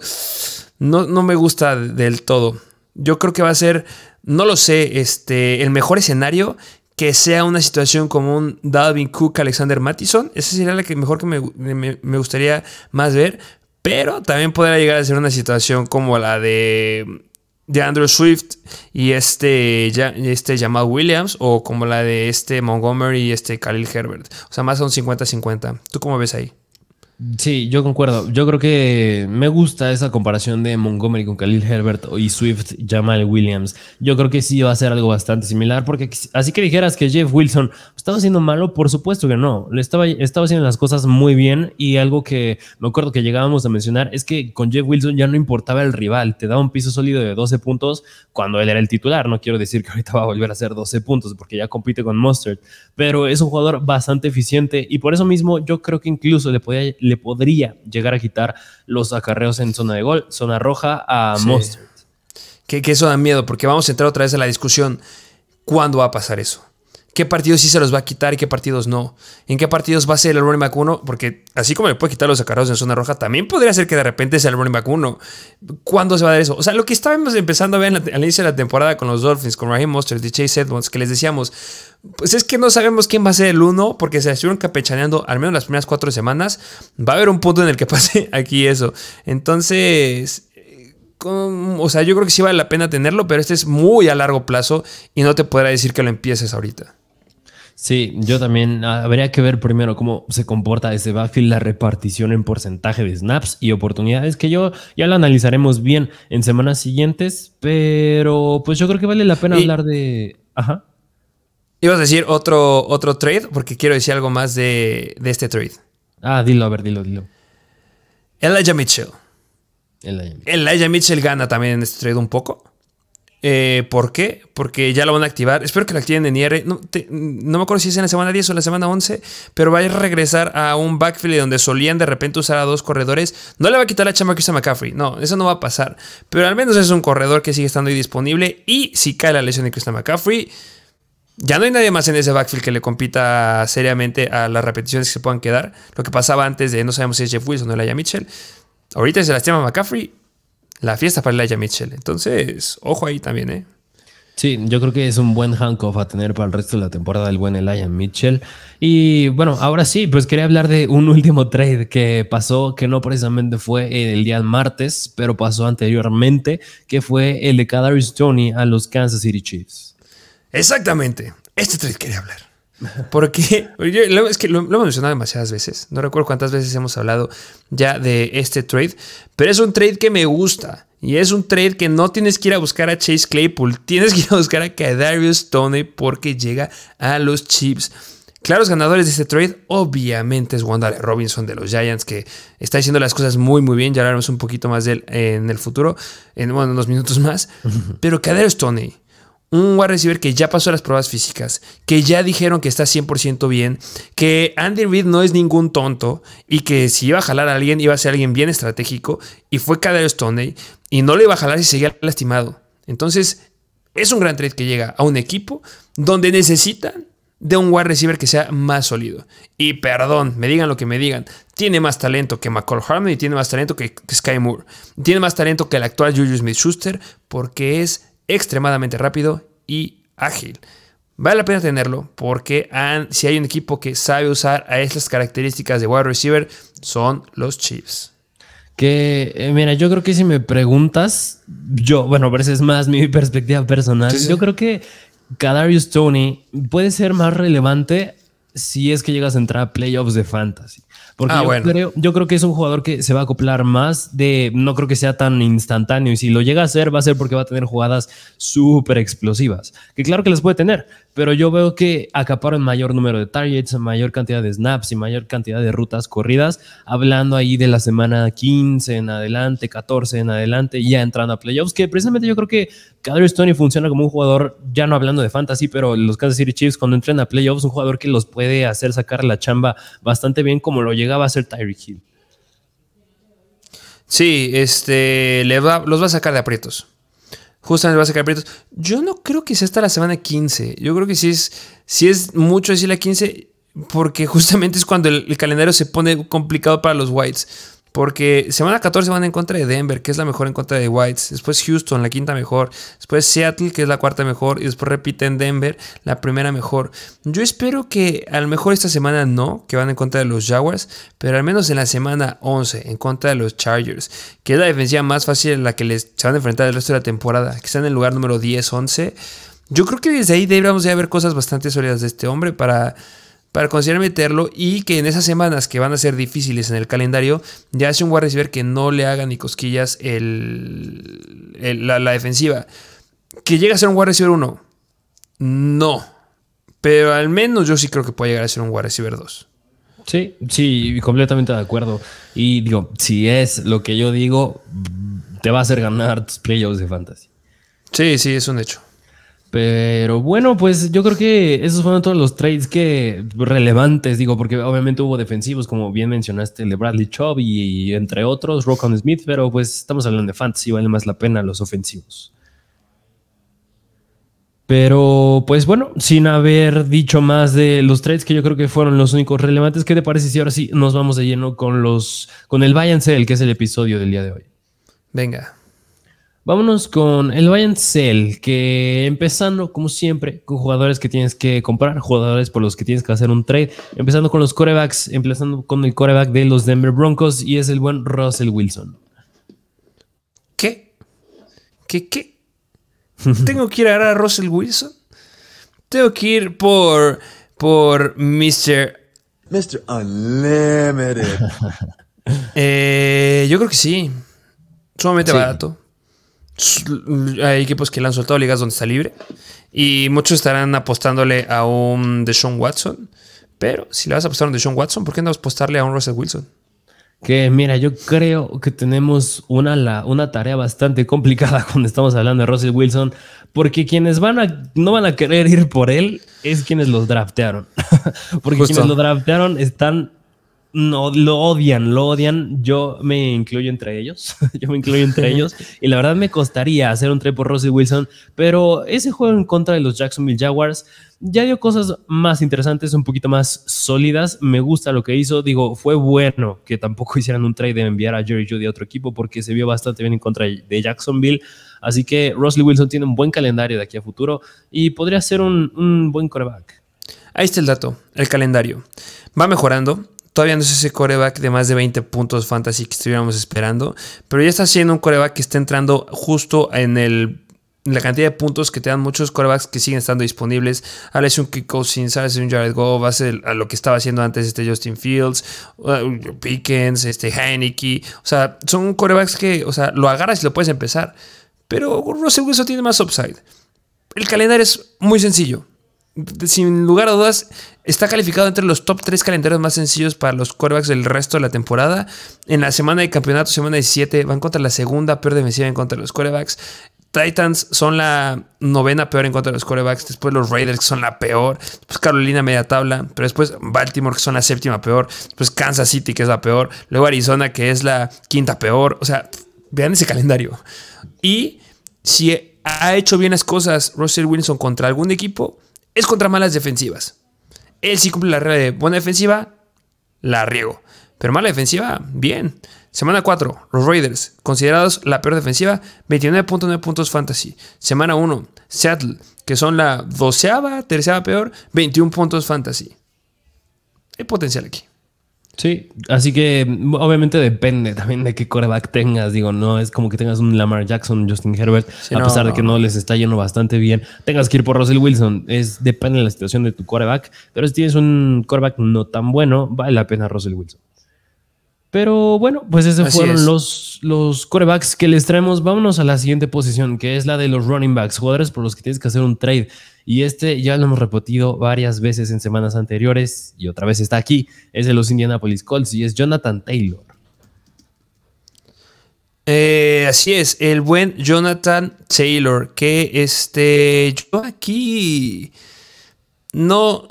no, no me gusta del todo. Yo creo que va a ser, no lo sé, este, el mejor escenario que sea una situación como un Dalvin Cook, Alexander Mattison. Esa sería la que mejor que me, gustaría más ver. Pero también podría llegar a ser una situación como la de, de Andrew Swift y este, este Jamal Williams. O como la de este Montgomery y este Khalil Herbert. O sea, más son 50-50. ¿Tú cómo ves ahí? Sí, yo concuerdo. Yo creo que me gusta esa comparación de Montgomery con Khalil Herbert y Swift, Jamal Williams. Yo creo que sí va a ser algo bastante similar, porque así que dijeras que Jeff Wilson estaba haciendo malo, por supuesto que no. Le estaba, estaba haciendo las cosas muy bien y algo que me acuerdo que llegábamos a mencionar es que con Jeff Wilson ya no importaba el rival, te daba un piso sólido de 12 puntos cuando él era el titular. No quiero decir que ahorita va a volver a hacer 12 puntos porque ya compite con Mustard, pero es un jugador bastante eficiente y por eso mismo yo creo que incluso le podía podría llegar a quitar los acarreos en zona de gol, zona roja a sí. Que, que eso da miedo, porque vamos a entrar otra vez a la discusión. ¿Cuándo va a pasar eso? Qué partidos sí se los va a quitar y qué partidos no. En qué partidos va a ser el running back 1, porque así como le puede quitar los acarreos en zona roja, también podría ser que de repente sea el running back 1. ¿Cuándo se va a dar eso? O sea, lo que estábamos empezando a ver al inicio de la temporada con los Dolphins, con Raheem Mostert y Chase Edmonds, que les decíamos, pues es que no sabemos quién va a ser el 1, porque se estuvieron capechaneando al menos las primeras cuatro semanas. Va a haber un punto en el que *laughs* pase aquí eso. Entonces, o sea, yo creo que sí vale la pena tenerlo, pero este es muy a largo plazo y no te podrá decir que lo empieces ahorita. Sí, yo también ah, habría que ver primero cómo se comporta ese backfield, la repartición en porcentaje de snaps y oportunidades, que yo ya lo analizaremos bien en semanas siguientes, pero pues yo creo que vale la pena hablar de... Ajá. Ibas a decir otro, otro trade, porque quiero decir algo más de, este trade. Ah, dilo, a ver, dilo, dilo. Elijah Mitchell. Elijah Mitchell. Elijah Mitchell gana también en este trade un poco. Eh, ¿Por qué? Porque ya lo van a activar. Espero que lo activen en IR. No, me acuerdo si es en la semana 10 o la semana 11, pero va a regresar a un backfield donde solían de repente usar a dos corredores. No le va a quitar la chamba a McCaffrey. No, eso no va a pasar. Pero al menos es un corredor que sigue estando ahí disponible. Y si cae la lesión de Christian McCaffrey, ya no hay nadie más en ese backfield que le compita seriamente a las repeticiones que se puedan quedar. Lo que pasaba antes de no sabemos si es Jeff Wilson o Elijah Mitchell. Ahorita se lastima McCaffrey la fiesta para Elijah Mitchell. Entonces, ojo ahí también, ¿eh? Sí, yo creo que es un buen handcuff a tener para el resto de la temporada el buen Elijah Mitchell. Y bueno, ahora sí, pues quería hablar de un *laughs* último trade que pasó, que no precisamente fue el día martes, pero pasó anteriormente, que fue el de Kadarius Tony a los Kansas City Chiefs. Exactamente, este trade quería hablar. Porque *laughs* es que lo, hemos mencionado demasiadas veces. No recuerdo cuántas veces hemos hablado ya de este trade. Pero es un trade que me gusta. Y es un trade que no tienes que ir a buscar a Chase Claypool. *laughs* Tienes que ir a buscar a Kadarius Tony porque llega a los Chiefs. Claros ganadores de este trade, obviamente es Wanda Robinson de los Giants, que está haciendo las cosas muy, muy bien. Ya hablaremos un poquito más de él en el futuro, en unos minutos más. Pero Kadarius Tony, un wide receiver que ya pasó las pruebas físicas, que ya dijeron que está 100% bien, que Andy Reid no es ningún tonto y que si iba a jalar a alguien iba a ser alguien bien estratégico y fue Kadarius Stoney y no le iba a jalar si seguía lastimado. Entonces, es un gran trade que llega a un equipo donde necesitan de un wide receiver que sea más sólido. Y perdón, me digan lo que me digan, tiene más talento que McCall Harmon y tiene más talento que Sky Moore. Tiene más talento que el actual Julius Smith-Schuster porque es extremadamente rápido y ágil. Vale la pena tenerlo porque si hay un equipo que sabe usar a estas características de wide receiver, son los Chiefs. Que, eh, mira, yo creo que si me preguntas, yo, bueno, pero esa es más mi *laughs* perspectiva personal. Yo creo que Kadarius Tony puede ser más relevante si es que llegas a entrar a playoffs de fantasy. Porque ah, yo, creo, yo creo que es un jugador que se va a acoplar más de, no creo que sea tan instantáneo y si lo llega a hacer va a ser porque va a tener jugadas súper explosivas, que claro que las puede tener, pero yo veo que acaparon mayor número de targets, mayor cantidad de snaps y mayor cantidad de rutas corridas, hablando ahí de la semana 15 en adelante, 14 en adelante, ya entrando a playoffs, que precisamente yo creo que Kadri Tony funciona como un jugador, ya no hablando de fantasy, pero los Kansas City Chiefs cuando entren a playoffs, un jugador que los puede hacer sacar la chamba bastante bien como lo llegaba a hacer Tyreek Hill. Sí, este, le va, los va a sacar de aprietos. Justamente va a sacar aprietos. Yo no creo que sea hasta la semana 15. Yo creo que si es, si es mucho decir la 15, porque justamente es cuando el, calendario se pone complicado para los Whites. Porque semana 14 van en contra de Denver, que es la mejor en contra de Whites. Después Houston, la quinta mejor. Después Seattle, que es la cuarta mejor. Y después repiten Denver, la primera mejor. Yo espero que a lo mejor esta semana no, que van en contra de los Jaguars. Pero al menos en la semana 11, en contra de los Chargers. Que es la defensiva más fácil en la que les se van a enfrentar el resto de la temporada. Que están en el lugar número 10, 11. Yo creo que desde ahí deberíamos de ver cosas bastante sólidas de este hombre para para considerar meterlo y que en esas semanas que van a ser difíciles en el calendario, ya hace un wide receiver que no le haga ni cosquillas el, la, defensiva. Que llegue a ser un wide receiver 1, no. Pero al menos yo sí creo que puede llegar a ser un wide receiver 2. Sí, sí, completamente de acuerdo. Y digo, si es lo que yo digo, te va a hacer ganar tus playoffs de fantasy. Sí, sí, es un hecho. Pero bueno, pues yo creo que esos fueron todos los trades que relevantes, digo, porque obviamente hubo defensivos, como bien mencionaste, el de Bradley Chubb y, entre otros, Rockon Smith, pero pues estamos hablando de fantasy, vale más la pena los ofensivos. Pero pues bueno, sin haber dicho más de los trades que yo creo que fueron los únicos relevantes, ¿qué te parece si ahora sí nos vamos de lleno con los con el Buy and Sell, que es el episodio del día de hoy? Venga. Vámonos con el Buy and Sell, que empezando como siempre con jugadores que tienes que comprar, jugadores por los que tienes que hacer un trade, empezando con los corebacks, empezando con el coreback de los Denver Broncos y es el buen Russell Wilson. ¿Qué? ¿Qué qué? *laughs* ¿Tengo que ir a a Russell Wilson? Tengo que ir por por Mr. Mr. Unlimited. *laughs* Eh, yo creo que sí. Sumamente barato. Hay equipos que le han soltado ligas donde está libre. Y muchos estarán apostándole a un Deshaun Watson. Pero si le vas a apostar a un Deshaun Watson, ¿por qué no apostarle a un Russell Wilson? Que mira, yo creo que tenemos una, la, una tarea bastante complicada *laughs* cuando estamos hablando de Russell Wilson, porque quienes van a, no van a querer ir por él es quienes los draftearon. *laughs* porque Justo. quienes lo draftearon están no lo odian, lo odian. Yo me incluyo entre ellos. *laughs* Yo me incluyo entre *laughs* ellos. Y la verdad me costaría hacer un trade por Russell Wilson. Pero ese juego en contra de los Jacksonville Jaguars ya dio cosas más interesantes, un poquito más sólidas. Me gusta lo que hizo. Digo, fue bueno que tampoco *laughs* hicieran un trade de enviar a Jerry Judy a otro equipo porque se vio bastante bien en contra de Jacksonville. Así que Russell Wilson tiene un buen calendario de aquí a futuro y podría ser un, un buen coreback. Ahí está el dato, el calendario. Va mejorando. Todavía no es ese coreback de más de 20 puntos fantasy que estuviéramos esperando, pero ya está siendo un coreback que está entrando justo en el la cantidad de puntos que te dan muchos corebacks que siguen estando disponibles. Hables un Kick Cousins, hables un Jared Goff, hace a lo que estaba haciendo antes este Justin Fields, uh, Pickens, este Heineke. O sea, son corebacks que, o sea, lo agarras y lo puedes empezar. Pero Russell Wilson tiene más upside. El calendario es muy sencillo sin lugar a dudas, está calificado entre los top 3 calendarios más sencillos para los quarterbacks del resto de la temporada. En la semana de campeonato, semana 17, van contra la segunda peor defensiva en contra de los quarterbacks. Titans son la novena peor en contra de los quarterbacks. Después los Raiders, que son la peor. Después Carolina, media tabla. Pero después Baltimore, que son la séptima peor. Después Kansas City, que es la peor. Luego Arizona, que es la quinta peor. O sea, vean ese calendario. Y si ha hecho bien las cosas Russell Wilson contra algún equipo, es contra malas defensivas. Él sí cumple la regla de buena defensiva, la riego. Pero mala defensiva, bien. Semana 4, los Raiders, considerados la peor defensiva, 29.9 puntos fantasy. Semana 1, Seattle, que son la doceava, tercera peor, 21 puntos fantasy. Hay potencial aquí. Sí, así que obviamente depende también de qué coreback tengas. Digo, no es como que tengas un Lamar Jackson, Justin Herbert, Sí, a no, pesar de no. que no les está yendo bastante bien. Tengas que ir por Russell Wilson. Es, depende de la situación de tu coreback. Pero si tienes un coreback no tan bueno, vale la pena Russell Wilson. Pero bueno, pues esos Así fueron es. los, los corebacks que les traemos. Vámonos a la siguiente posición, que es la de los running backs, jugadores por los que tienes que hacer un trade. Y este ya lo hemos repetido varias veces en semanas anteriores y otra vez está aquí. Es de los Indianapolis Colts y es Jonathan Taylor. Eh, así es, el buen Jonathan Taylor, que este, yo aquí no,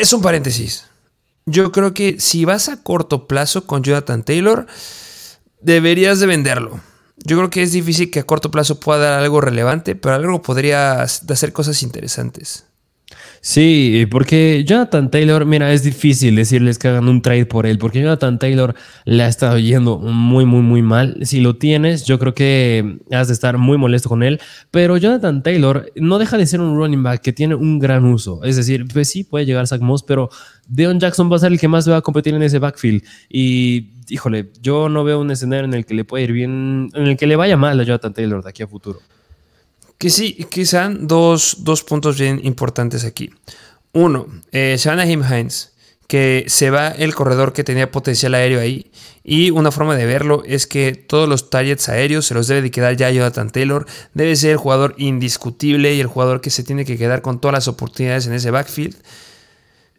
es un paréntesis. Yo creo que si vas a corto plazo con Jonathan Taylor, deberías de venderlo. Yo creo que es difícil que a corto plazo pueda dar algo relevante, pero algo podría hacer cosas interesantes. Sí, porque Jonathan Taylor, mira, es difícil decirles que hagan un trade por él, porque Jonathan Taylor le ha estado yendo muy, muy, muy mal. Si lo tienes, yo creo que has de estar muy molesto con él, pero Jonathan Taylor no deja de ser un running back que tiene un gran uso. Es decir, pues sí, puede llegar Zach Moss, pero Deon Jackson va a ser el que más va a competir en ese backfield. Y, híjole, yo no veo un escenario en el que le puede ir bien, en el que le vaya mal a Jonathan Taylor de aquí a futuro. Que sí, que dos, dos puntos bien importantes aquí. Uno, eh, Jim Hines, que se va el corredor que tenía potencial aéreo ahí. Y una forma de verlo es que todos los targets aéreos se los debe de quedar ya a Jonathan Taylor. Debe ser el jugador indiscutible y el jugador que se tiene que quedar con todas las oportunidades en ese backfield.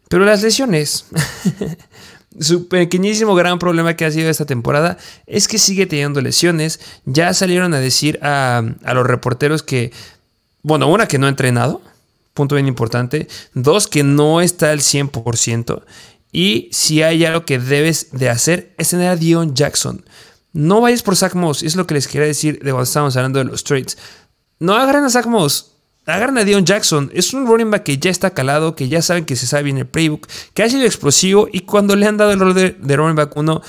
Pero las lesiones. *laughs* Su pequeñísimo gran problema que ha sido esta temporada es que sigue teniendo lesiones. Ya salieron a decir a, a los reporteros que, bueno, una que no ha entrenado, punto bien importante. Dos, que no está al 100%. Y si hay algo que debes de hacer es tener a Dion Jackson. No vayas por Zach Moss, es lo que les quería decir de cuando estábamos hablando de los trades. No agarren a Zach Moss. Agarran a Dion Jackson. Es un running back que ya está calado, que ya saben que se sabe bien el playbook, que ha sido explosivo y cuando le han dado el rol de, de running back 1,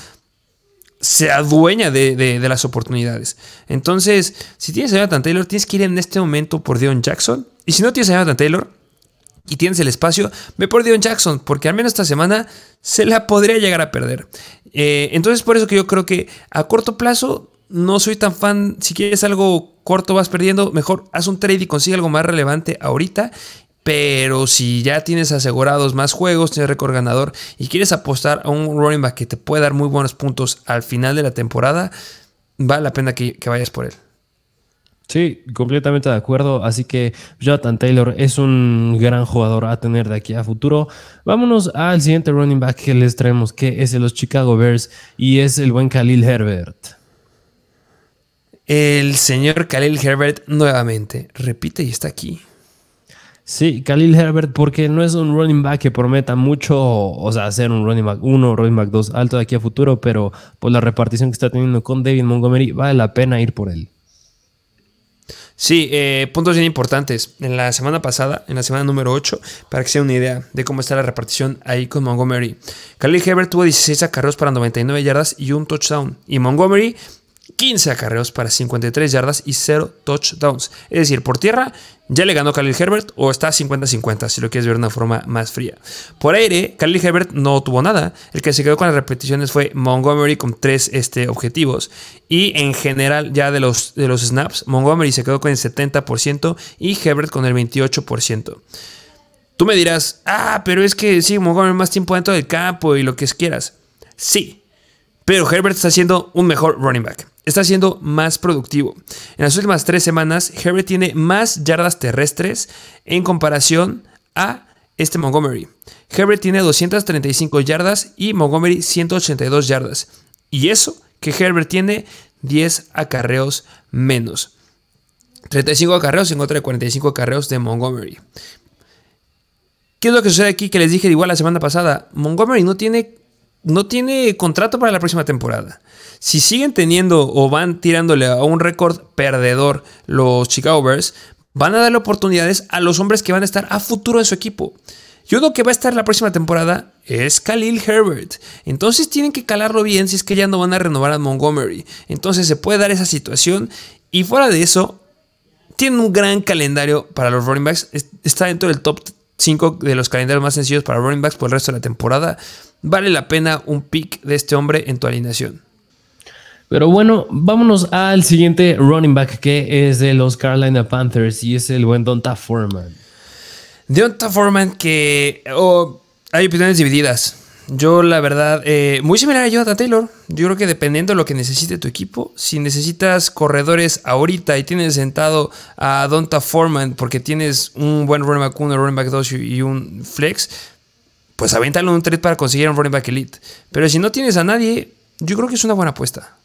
se adueña de, las oportunidades. Entonces, si tienes a Jonathan Taylor, tienes que ir en este momento por Dion Jackson. Y si no tienes a Jonathan Taylor y tienes el espacio, ve por Dion Jackson, porque al menos esta semana se la podría llegar a perder. Eh, entonces, por eso que yo creo que a corto plazo no soy tan fan. Si quieres algo corto, vas perdiendo. Mejor haz un trade y consigue algo más relevante ahorita. Pero si ya tienes asegurados más juegos, tienes récord ganador y quieres apostar a un running back que te puede dar muy buenos puntos al final de la temporada, vale la pena que, vayas por él. Sí, completamente de acuerdo. Así que Jonathan Taylor es un gran jugador a tener de aquí a futuro. Vámonos al siguiente running back que les traemos, que es de los Chicago Bears y es el buen Khalil Herbert. El señor Khalil Herbert nuevamente repite y está aquí. Sí, Khalil Herbert, porque no es un running back que prometa mucho, o sea, ser un running back 1, running back 2 alto de aquí a futuro, pero por la repartición que está teniendo con David Montgomery, vale la pena ir por él. Sí, eh, puntos bien importantes. En la semana pasada, en la semana número 8, para que se den una idea de cómo está la repartición ahí con Montgomery. Khalil Herbert tuvo 16 acarreos para 99 yardas y un touchdown. Y Montgomery 15 acarreos para 53 yardas y 0 touchdowns. Es decir, por tierra ya le ganó Khalil Herbert o está 50-50 si lo quieres ver de una forma más fría. Por aire, Khalil Herbert no tuvo nada. El que se quedó con las repeticiones fue Montgomery con 3 este, objetivos. Y en general ya de los, de los snaps, Montgomery se quedó con el 70% y Herbert con el 28%. Tú me dirás, ah, pero es que sí, Montgomery más tiempo dentro del campo y lo que quieras. Sí, pero Herbert está siendo un mejor running back está siendo más productivo. En las últimas tres semanas, Herbert tiene más yardas terrestres en comparación a este Montgomery. Herbert tiene 235 yardas y Montgomery 182 yardas. Y eso que Herbert tiene 10 acarreos menos. 35 acarreos en contra de 45 acarreos de Montgomery. ¿Qué es lo que sucede aquí? Que les dije igual la semana pasada. Montgomery no tiene, no tiene contrato para la próxima temporada. Si siguen teniendo o van tirándole a un récord perdedor los Chicago Bears, van a darle oportunidades a los hombres que van a estar a futuro en su equipo. Y uno que va a estar la próxima temporada es Khalil Herbert. Entonces tienen que calarlo bien si es que ya no van a renovar a Montgomery. Entonces se puede dar esa situación. Y fuera de eso, tienen un gran calendario para los running backs. Está dentro del top 5 de los calendarios más sencillos para running backs por el resto de la temporada. Vale la pena un pick de este hombre en tu alineación. Pero bueno, vámonos al siguiente running back que es de los Carolina Panthers y es el buen Donta Foreman. Donta Foreman que oh, hay opiniones divididas. Yo la verdad, eh, muy similar a Jonathan Taylor. Yo creo que dependiendo de lo que necesite tu equipo, si necesitas corredores ahorita y tienes sentado a Donta Foreman porque tienes un buen running back 1, running back 2 y un flex, pues avéntalo un trade para conseguir un running back elite. Pero si no tienes a nadie, yo creo que es una buena apuesta.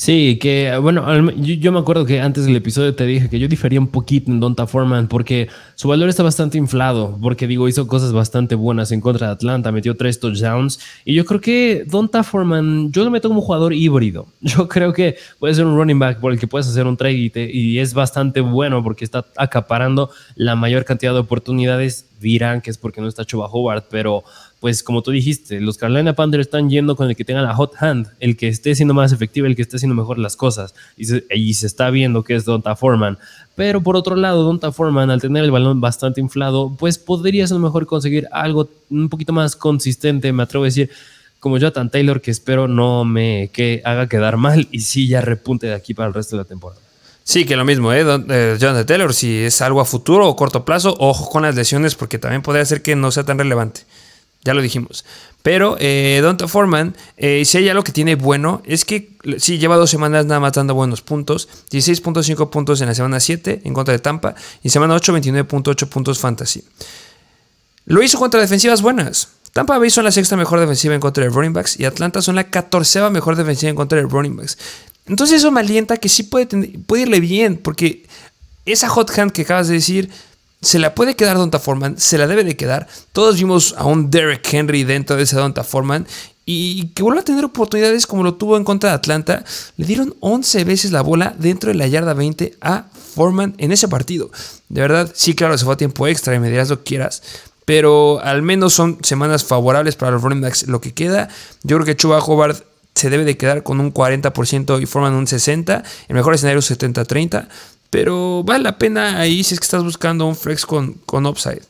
Sí, que bueno, yo, me acuerdo que antes del episodio te dije que yo difería un poquito en Donta Foreman porque su valor está bastante inflado, porque digo, hizo cosas bastante buenas en contra de Atlanta, metió tres touchdowns y yo creo que Donta Foreman, yo lo meto como jugador híbrido. *laughs* Yo creo que puede ser un running back por el que puedes hacer un trade y, es bastante bueno porque está acaparando la mayor cantidad de oportunidades. Dirán que es porque no está Chuba Howard, pero pues como tú dijiste, los Carolina Panthers están yendo con el que tenga la hot hand, el que esté siendo más efectivo, el que esté haciendo mejor las cosas. Y se, está viendo que es Donta Foreman. Pero por otro lado, Donta Foreman, al tener el balón bastante inflado, pues podrías a lo mejor conseguir algo un poquito más consistente, me atrevo a decir, como Jonathan Taylor, que espero no me que haga quedar mal y sí ya repunte de aquí para el resto de la temporada. Sí, que lo mismo, ¿eh? ¿eh? Jonathan Taylor, si es algo a futuro o corto plazo, ojo con las lesiones porque también podría ser que no sea tan relevante. Ya lo dijimos. Pero eh, Donta Foreman, eh, si hay algo que tiene bueno, es que sí lleva dos semanas nada más dando buenos puntos. 16.5 puntos en la semana 7 en contra de Tampa. Y semana 8, 29.8 puntos fantasy. Lo hizo contra defensivas buenas. Tampa Bay son la sexta mejor defensiva en contra de running backs y Atlanta son la catorceva mejor defensiva en contra de running backs. Entonces eso me alienta que sí puede, puede irle bien, porque esa hot hand que acabas de decir se la puede quedar Donta Foreman, se la debe de quedar. Todos vimos a un Derek Henry dentro de ese Donta Foreman y que vuelva a tener oportunidades como lo tuvo en contra de Atlanta. Le dieron 11 veces la bola dentro de la yarda 20 a Foreman en ese partido. De verdad, sí, claro, se fue a tiempo extra y me dirás lo que quieras. Pero al menos son semanas favorables para los running backs. Lo que queda, yo creo que Chuba Hobart se debe de quedar con un 40% y Foreman un 60%. El mejor escenario 70-30. Pero vale la pena ahí si es que estás buscando un flex con, con upside.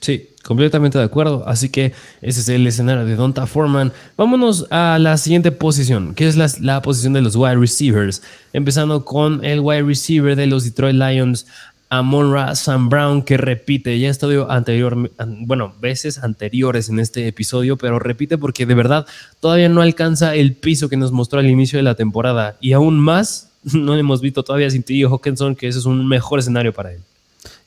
Sí, completamente de acuerdo. Así que ese es el escenario de Donta Foreman. Vámonos a la siguiente posición, que es la, la, posición de los wide receivers. Empezando con el wide receiver de los Detroit Lions, Amon Sam Brown, que repite, ya ha estado anterior, bueno, veces anteriores en este episodio, pero repite porque de verdad todavía no alcanza el piso que nos mostró al inicio de la temporada y aún más *laughs* no hemos visto todavía sin T. Hawkinson, que ese es un mejor escenario para él.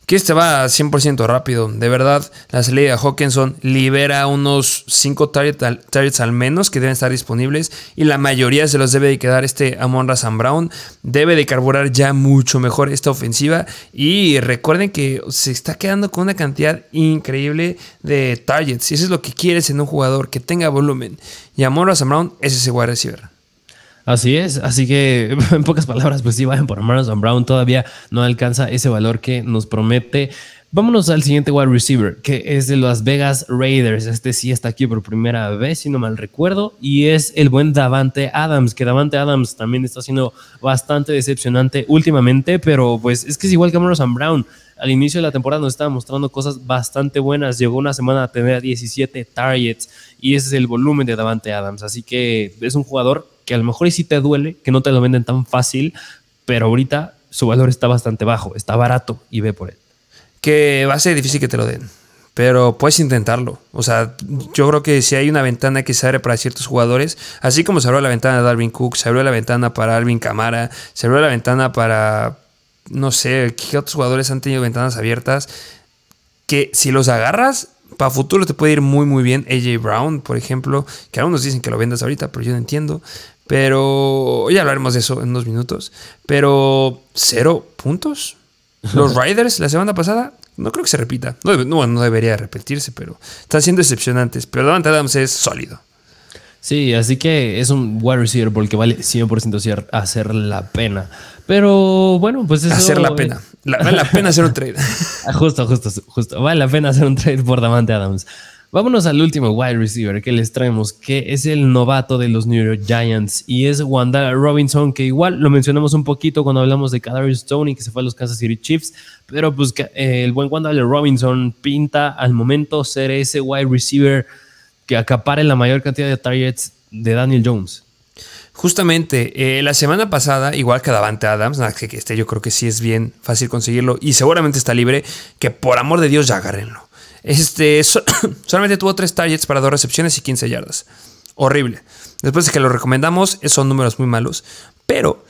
Que este va 100% rápido. De verdad, la salida de Hawkinson libera unos 5 targets al menos que deben estar disponibles. Y la mayoría se los debe de quedar este Amon Sam Brown. Debe de carburar ya mucho mejor esta ofensiva. Y recuerden que se está quedando con una cantidad increíble de targets. Y eso es lo que quieres en un jugador que tenga volumen. Y Amon Sam Brown es ese wide. Así es, así que *laughs* en pocas palabras, pues sí, vayan por Amazon Brown, todavía no alcanza ese valor que nos promete. Vámonos al siguiente wide receiver, que es de Las Vegas Raiders. Este sí está aquí por primera vez, si no mal recuerdo, y es el buen Davante Adams, que Davante Adams también está siendo bastante decepcionante últimamente, pero pues es que es igual que Amazon Brown. Al inicio de la temporada nos estaba mostrando cosas bastante buenas. Llegó una semana a tener 17 targets y ese es el volumen de Davante Adams. Así que es un jugador que a lo mejor sí te duele, que no te lo venden tan fácil, pero ahorita su valor está bastante bajo, está barato y ve por él. Que va a ser difícil que te lo den, pero puedes intentarlo. O sea, yo creo que si hay una ventana que se abre para ciertos jugadores, así como se abrió la ventana de Darwin Cook, se abrió la ventana para Alvin Camara, se abrió la ventana para, no sé, qué otros jugadores han tenido ventanas abiertas, que si los agarras, para futuro te puede ir muy muy bien. AJ Brown, por ejemplo, que algunos dicen que lo vendas ahorita, pero yo no entiendo. Pero ya hablaremos de eso en unos minutos. Pero cero puntos. *laughs* Los Riders la semana pasada, no creo que se repita. No, no, debería repetirse, pero están siendo excepcionantes. Pero Davante Adams es sólido. Sí, así que es un wide receiver porque vale 100% hacer la pena. Pero bueno, pues eso. Hacer la pena. vale la pena hacer un trade. *laughs* justo, justo, justo. Vale la pena hacer un trade por Davante Adams. Vámonos al último wide receiver que les traemos, que es el novato de los New York Giants y es Wanda Robinson, que igual lo mencionamos un poquito cuando hablamos de Kadarius Tony, que se fue a los Kansas City Chiefs, pero pues eh, el buen Wanda Robinson pinta al momento ser ese wide receiver que acapare la mayor cantidad de targets de Daniel Jones. Justamente, eh, la semana pasada, igual que Davante Adams, que, que este yo creo que sí es bien fácil conseguirlo y seguramente está libre, que por amor de Dios ya agárrenlo. Este, *coughs* solamente tuvo 3 targets para 2 recepciones y 15 yardas. Horrible. Después de que lo recomendamos, son números muy malos. Pero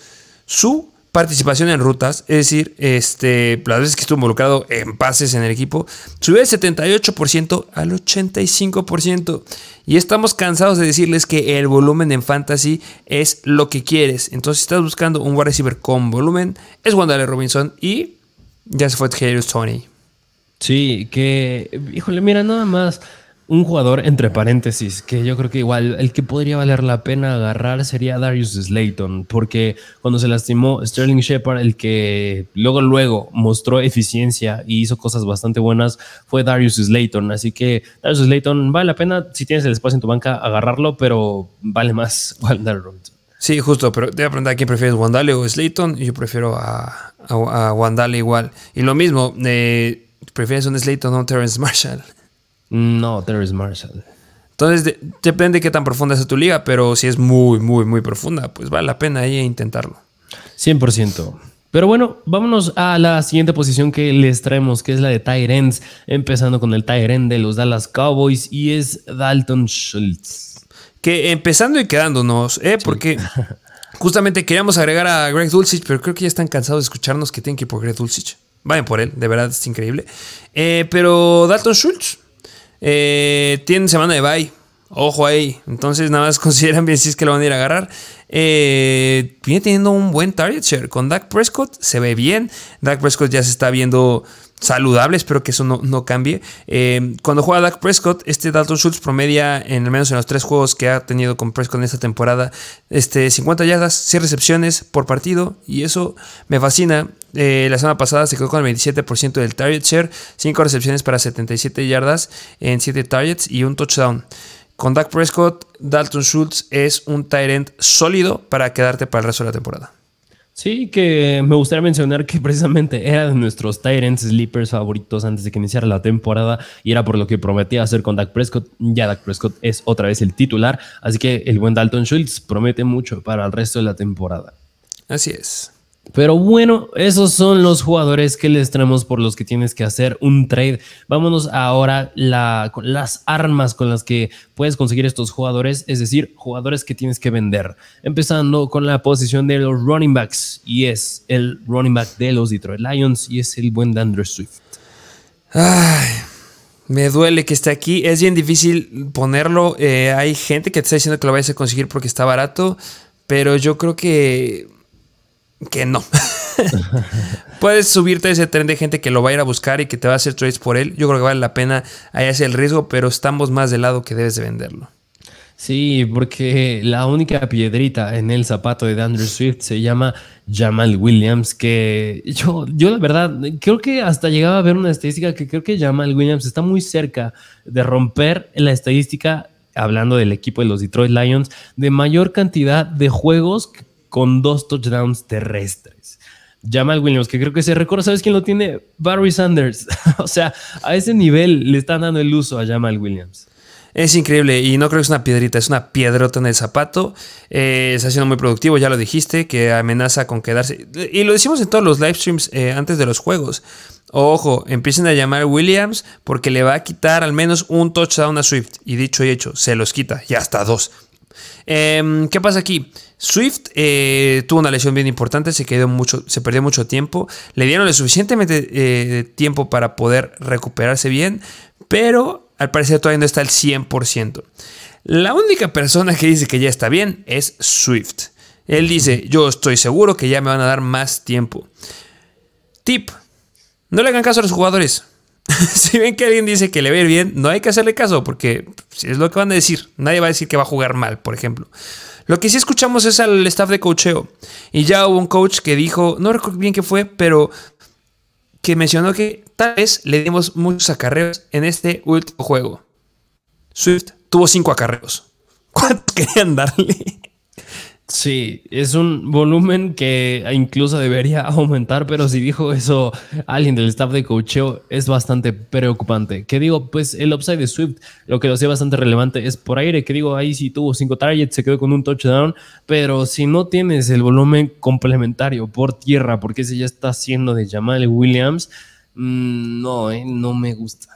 su participación en rutas, es decir, este, las veces que estuvo involucrado en pases en el equipo, subió del 78% al 85%. Y estamos cansados de decirles que el volumen en fantasy es lo que quieres. Entonces, si estás buscando un wide receiver con volumen, es Wandale Robinson y ya se fue Jairus Tony. Sí, que, híjole, mira, nada más un jugador entre paréntesis, que yo creo que igual el que podría valer la pena agarrar sería Darius Slayton, porque cuando se lastimó Sterling Shepard, el que luego luego mostró eficiencia y hizo cosas bastante buenas fue Darius Slayton, así que Darius Slayton vale la pena si tienes el espacio en tu banca agarrarlo, pero vale más *laughs* Wandale Robinson. Sí, justo, pero te voy a preguntar a quién prefieres, Wandale o Slayton, yo prefiero a, a, Wandale igual. Y lo mismo, eh, ¿Prefieres un Slayton o un Terrence Marshall? No, Terrence Marshall. Entonces, depende de qué tan profunda sea tu liga, pero si es muy, muy, muy profunda, pues vale la pena ahí intentarlo. 100%. Pero bueno, vámonos a la siguiente posición que les traemos, que es la de ends, empezando con el end de los Dallas Cowboys y es Dalton Schultz. Que empezando y quedándonos, ¿eh? Porque *laughs* justamente queríamos agregar a Greg Dulcich, pero creo que ya están cansados de escucharnos que tienen que ir por Greg Dulcich. Vayan por él, de verdad es increíble. Eh, pero Dalton Schultz eh, tiene semana de bye. Ojo ahí. Entonces nada más *laughs* consideran bien si es que lo van a ir a agarrar. Eh, viene teniendo un buen target share. Con Dak Prescott se ve bien. Dak Prescott ya se está viendo saludable, espero que eso no, cambie. Eh, cuando juega Dak Prescott, este Dalton Schultz promedia, en al menos en los tres juegos que ha tenido con Prescott en esta temporada, este, 50 yardas, 100 recepciones por partido, y eso me fascina. Eh, la semana pasada se quedó con el 27% del target share, 5 recepciones para 77 yardas en 7 targets y un touchdown. Con Dak Prescott, Dalton Schultz es un end sólido para quedarte para el resto de la temporada. Sí, que me gustaría mencionar que precisamente era de nuestros Tyrants Sleepers favoritos antes de que iniciara la temporada y era por lo que prometía hacer con Dak Prescott. Ya Dak Prescott es otra vez el titular, así que el buen Dalton Schultz promete mucho para el resto de la temporada. Así es. Pero bueno, esos son los jugadores que les traemos por los que tienes que hacer un trade. Vámonos ahora con las armas con las que puedes conseguir estos jugadores, es decir, jugadores que tienes que vender. Empezando con la posición de los running backs y es el running back de los Detroit Lions y es el buen Dandre Swift. Ay, me duele que esté aquí. Es bien difícil ponerlo. Eh, hay gente que te está diciendo que lo vayas a conseguir porque está barato, pero yo creo que que no. *laughs* Puedes subirte a ese tren de gente que lo va a ir a buscar y que te va a hacer trades por él. Yo creo que vale la pena ahí hacer el riesgo, pero estamos más del lado que debes de venderlo. Sí, porque la única piedrita en el zapato de Andrew Swift se llama Jamal Williams, que yo, yo la verdad creo que hasta llegaba a ver una estadística que creo que Jamal Williams está muy cerca de romper la estadística, hablando del equipo de los Detroit Lions, de mayor cantidad de juegos con dos touchdowns terrestres. Jamal Williams, que creo que se recuerda, ¿sabes quién lo tiene? Barry Sanders. *laughs* o sea, a ese nivel le están dando el uso a Jamal Williams. Es increíble y no creo que es una piedrita, es una piedrota en el zapato. Eh, está siendo muy productivo, ya lo dijiste, que amenaza con quedarse. Y lo decimos en todos los live streams eh, antes de los juegos. Ojo, empiecen a llamar Williams porque le va a quitar al menos un touchdown a Swift. Y dicho y hecho, se los quita, y hasta dos. Em, ¿Qué pasa aquí? Swift eh, tuvo una lesión bien importante, se, quedó mucho, se perdió mucho tiempo, le dieron suficientemente eh, tiempo para poder recuperarse bien, pero al parecer todavía no está al 100%. La única persona que dice que ya está bien es Swift. Él dice, yo estoy seguro que ya me van a dar más tiempo. Tip, no le hagan caso a los jugadores. *laughs* si ven que alguien dice que le va a ir bien, no hay que hacerle caso porque es lo que van a decir. Nadie va a decir que va a jugar mal, por ejemplo. Lo que sí escuchamos es al staff de coacheo. Y ya hubo un coach que dijo, no recuerdo bien qué fue, pero que mencionó que tal vez le dimos muchos acarreos en este último juego. Swift tuvo cinco acarreos. *laughs* ¿Cuántos querían darle? Sí, es un volumen que incluso debería *laughs* aumentar, pero si dijo eso alguien del staff de coacheo es bastante preocupante. Que digo, pues el upside de Swift, lo que lo hacía bastante relevante es por aire, que digo, ahí sí tuvo cinco targets, se quedó con un touchdown, pero si no tienes el volumen complementario por tierra, porque ese ya está haciendo de Jamal Williams, mmm, no, eh, no me gusta.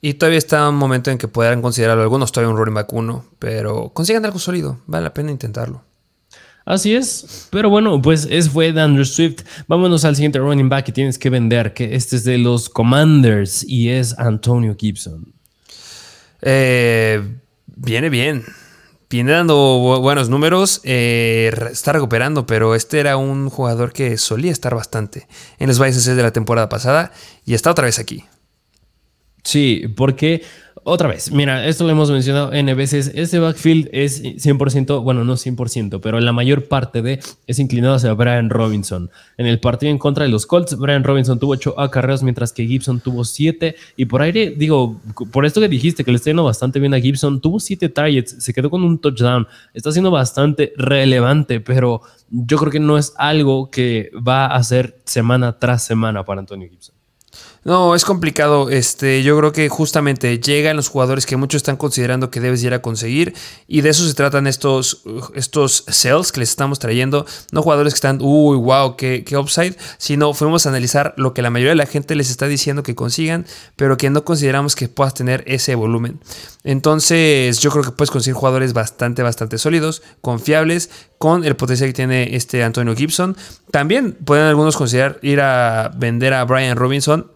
Y todavía está un momento en que puedan considerarlo algunos, todavía un running back uno, pero consigan algo sólido, vale la pena intentarlo. Así es, pero bueno, pues es fue Andrew Swift. Vámonos al siguiente running back que tienes que vender, que este es de los Commanders y es Antonio Gibson. Eh, viene bien, viene dando buenos números, eh, está recuperando, pero este era un jugador que solía estar bastante en los Vices de la temporada pasada y está otra vez aquí. Sí, porque otra vez, mira, esto lo hemos mencionado N veces, ese backfield es 100%, bueno, no 100%, pero la mayor parte de es inclinado hacia Brian Robinson. En el partido en contra de los Colts, Brian Robinson tuvo 8 acarreos, mientras que Gibson tuvo 7. Y por aire, digo, por esto que dijiste que le está yendo bastante bien a Gibson, tuvo 7 targets, se quedó con un touchdown, está siendo bastante relevante, pero yo creo que no es algo que va a hacer semana tras semana para Antonio Gibson. No, es complicado. Este, yo creo que justamente llegan los jugadores que muchos están considerando que debes ir a conseguir. Y de eso se tratan estos, estos sales que les estamos trayendo. No jugadores que están, uy, wow, qué, qué upside. Sino fuimos a analizar lo que la mayoría de la gente les está diciendo que consigan, pero que no consideramos que puedas tener ese volumen. Entonces, yo creo que puedes conseguir jugadores bastante, bastante sólidos, confiables, con el potencial que tiene este Antonio Gibson. También pueden algunos considerar ir a vender a Brian Robinson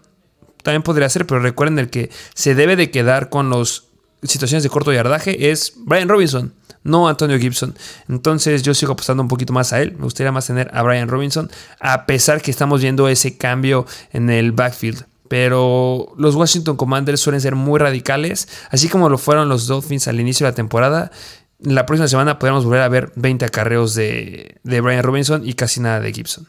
también podría ser, pero recuerden el que se debe de quedar con las situaciones de corto yardaje es Brian Robinson, no Antonio Gibson. Entonces yo sigo apostando un poquito más a él. Me gustaría más tener a Brian Robinson, a pesar que estamos viendo ese cambio en el backfield. Pero los Washington Commanders suelen ser muy radicales, así como lo fueron los Dolphins al inicio de la temporada. La próxima semana podríamos volver a ver 20 acarreos de, de Brian Robinson y casi nada de Gibson.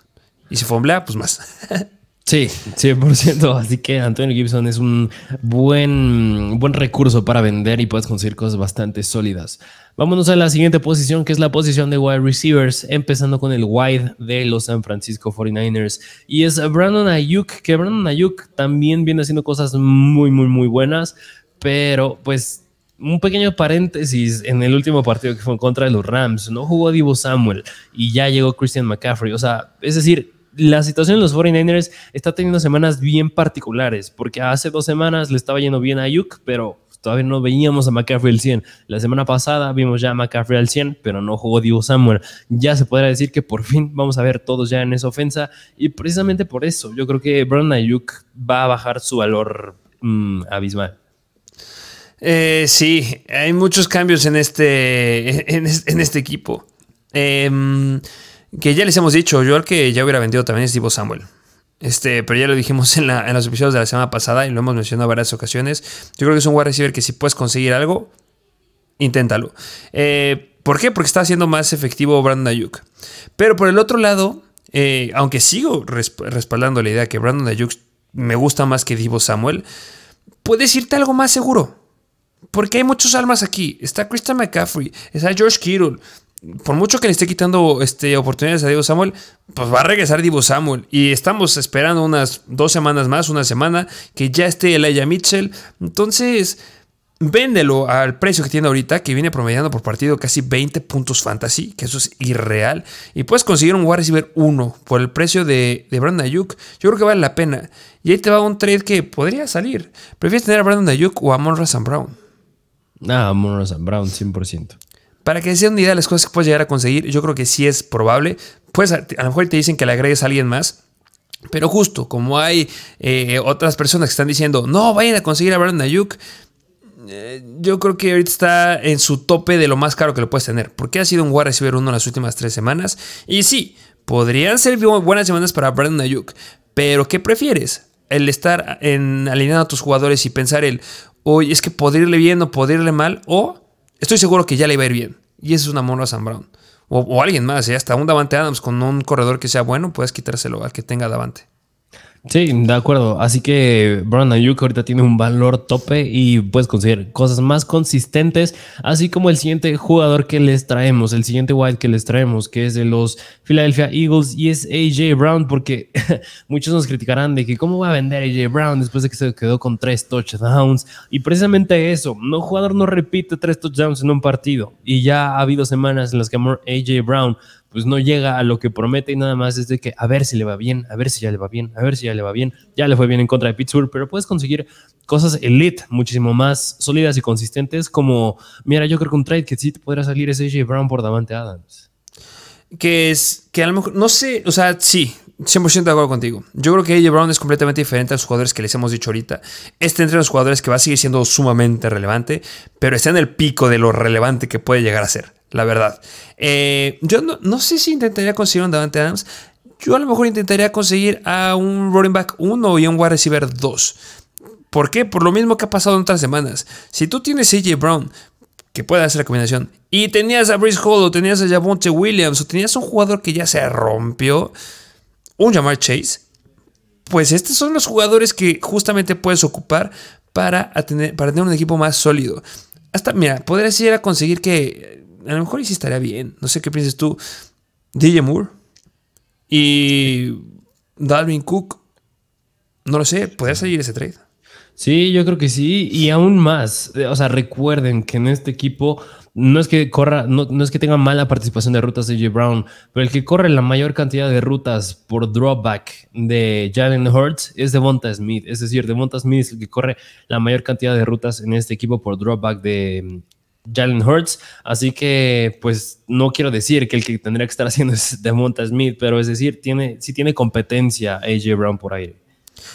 Y si fomblea, pues más. *laughs* Sí, 100%. Así que Antonio Gibson es un buen, buen recurso para vender y puedes conseguir cosas bastante sólidas. Vámonos a la siguiente posición, que es la posición de wide receivers, empezando con el wide de los San Francisco 49ers. Y es Brandon Ayuk, que Brandon Ayuk también viene haciendo cosas muy, muy, muy buenas, pero pues un pequeño paréntesis en el último partido que fue en contra de los Rams. No jugó Divo Samuel y ya llegó Christian McCaffrey. O sea, es decir, la situación en los 49ers está teniendo semanas bien particulares, porque hace dos semanas le estaba yendo bien a Ayuk, pero todavía no veíamos a McCaffrey al 100. La semana pasada vimos ya a McCaffrey al 100, pero no jugó Divo Samuel. Ya se podrá decir que por fin vamos a ver todos ya en esa ofensa, y precisamente por eso yo creo que Brandon Ayuk va a bajar su valor mm, abismal. Eh, sí, hay muchos cambios en este, en, este equipo. Em, que ya les hemos dicho, yo al que ya hubiera vendido también es Divo Samuel. Este, pero ya lo dijimos *laughs* en, los episodios de la semana pasada y lo hemos mencionado en varias ocasiones. Yo creo que es un wide receiver que si puedes conseguir algo, inténtalo. Eh, ¿Por qué? Porque está haciendo más efectivo Brandon Ayuk. Pero por el otro lado, eh, aunque sigo respaldando la idea que Brandon Ayuk me gusta más que Divo Samuel, puedes irte algo más seguro. Porque hay muchos almas aquí. Está Christian McCaffrey, está George Kittle. Por mucho que le esté quitando este, oportunidades a Divo Samuel, pues va a regresar Divo Samuel. Y estamos esperando unas dos semanas más, una semana, que ya esté Elijah Mitchell. Entonces, véndelo al precio que tiene ahorita, que viene promediando por partido casi 20 puntos fantasy, que eso es irreal. Y puedes conseguir un wide receiver 1 por el precio de, de Brandon Ayuk. Yo creo que vale la pena. Y ahí te va un trade que podría salir. ¿Prefieres tener a Brandon Ayuk o a Monroe Brown? Ah, Monroe Brown, 100%. Para que sea una idea de las cosas que puedes llegar a conseguir, yo creo que sí es probable. Pues a, lo mejor te dicen que le agregues a alguien más. Pero justo como hay eh, otras personas que están diciendo, no, vayan a conseguir a Brandon Ayuk, eh, yo creo que ahorita está en su tope de lo más caro que lo puedes tener. Porque ha sido un wide receiver uno en las últimas tres semanas. Y sí, podrían ser buenas semanas para Brandon Ayuk. Pero ¿qué prefieres? El estar en, alineando a tus jugadores y pensar el, oye, es que podría irle bien o podría mal, o estoy seguro que ya le iba a ir bien. Y eso es una mono a Sam Brown. O, alguien más, ¿eh? hasta un Davante Adams con un corredor que sea bueno, puedes quitárselo al que tenga Davante. Sí, de acuerdo. Así que Brandon Ayuk ahorita tiene un valor tope y puedes conseguir cosas más consistentes, así como el siguiente jugador que les traemos, el siguiente wide que les traemos, que es de los Philadelphia Eagles y es AJ Brown, porque *laughs* muchos nos criticarán de que cómo va a vender AJ Brown después de que se quedó con tres touchdowns. Y precisamente eso, no jugador no repite tres touchdowns en un partido. Y ya ha habido semanas en las que AJ Brown pues no llega a lo que promete y nada más es de que a ver si le va bien, a ver si ya le va bien, a ver si ya le va bien. Ya le fue bien en contra de Pittsburgh, pero puedes conseguir cosas elite muchísimo más sólidas y consistentes como, mira, yo creo que un trade que sí te podrá salir es AJ Brown por Davante Adams. Que es, que a lo mejor, no sé, o sea, sí, 100% de acuerdo contigo. Yo creo que AJ Brown es completamente diferente a los jugadores que les hemos dicho ahorita. Este entre los jugadores que va a seguir siendo sumamente relevante, pero está en el pico de lo relevante que puede llegar a ser la verdad. Eh, yo no, sé si intentaría conseguir un Davante Adams. Yo a lo mejor intentaría conseguir a un running back 1 y un wide receiver 2. ¿Por qué? Por lo mismo que ha pasado en otras semanas. Si tú tienes AJ Brown, que puede hacer la combinación, y tenías a Brice Hall, o tenías a Javonte Williams, o tenías un jugador que ya se rompió, un Jamar Chase, pues estos son los jugadores que justamente puedes ocupar para tener, para tener un equipo más sólido. Hasta, mira, podrías ir a conseguir que a lo mejor sí estaría bien. No sé qué piensas tú. DJ Moore y Dalvin Cook. No lo sé, ¿podría salir ese trade? Sí, yo creo que sí. Y aún más. O sea, recuerden que en este equipo no es que corra, no, es que tenga mala participación de rutas de J. Brown, pero el que corre la mayor cantidad de rutas por drawback de Jalen Hurts es Devonta Smith. Es decir, Devonta Smith es el que corre la mayor cantidad de rutas en este equipo por drawback de Jalen Hurts. Así que, pues, no quiero decir que el que tendría que estar haciendo *laughs* es Demonta Smith, pero es decir, tiene, sí tiene competencia AJ Brown por ahí.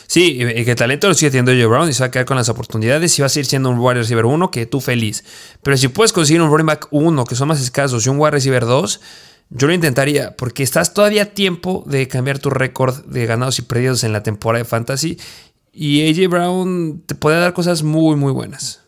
Sí, y que talento lo sigue teniendo AJ Brown y se va a quedar con las oportunidades y va a seguir siendo un wide receiver 1 que tú feliz. Pero si puedes conseguir un running back 1 que son más escasos y un wide receiver 2, yo lo intentaría porque estás todavía a tiempo de cambiar tu récord de ganados y perdidos en la temporada de fantasy y AJ Brown te puede dar cosas muy, muy buenas.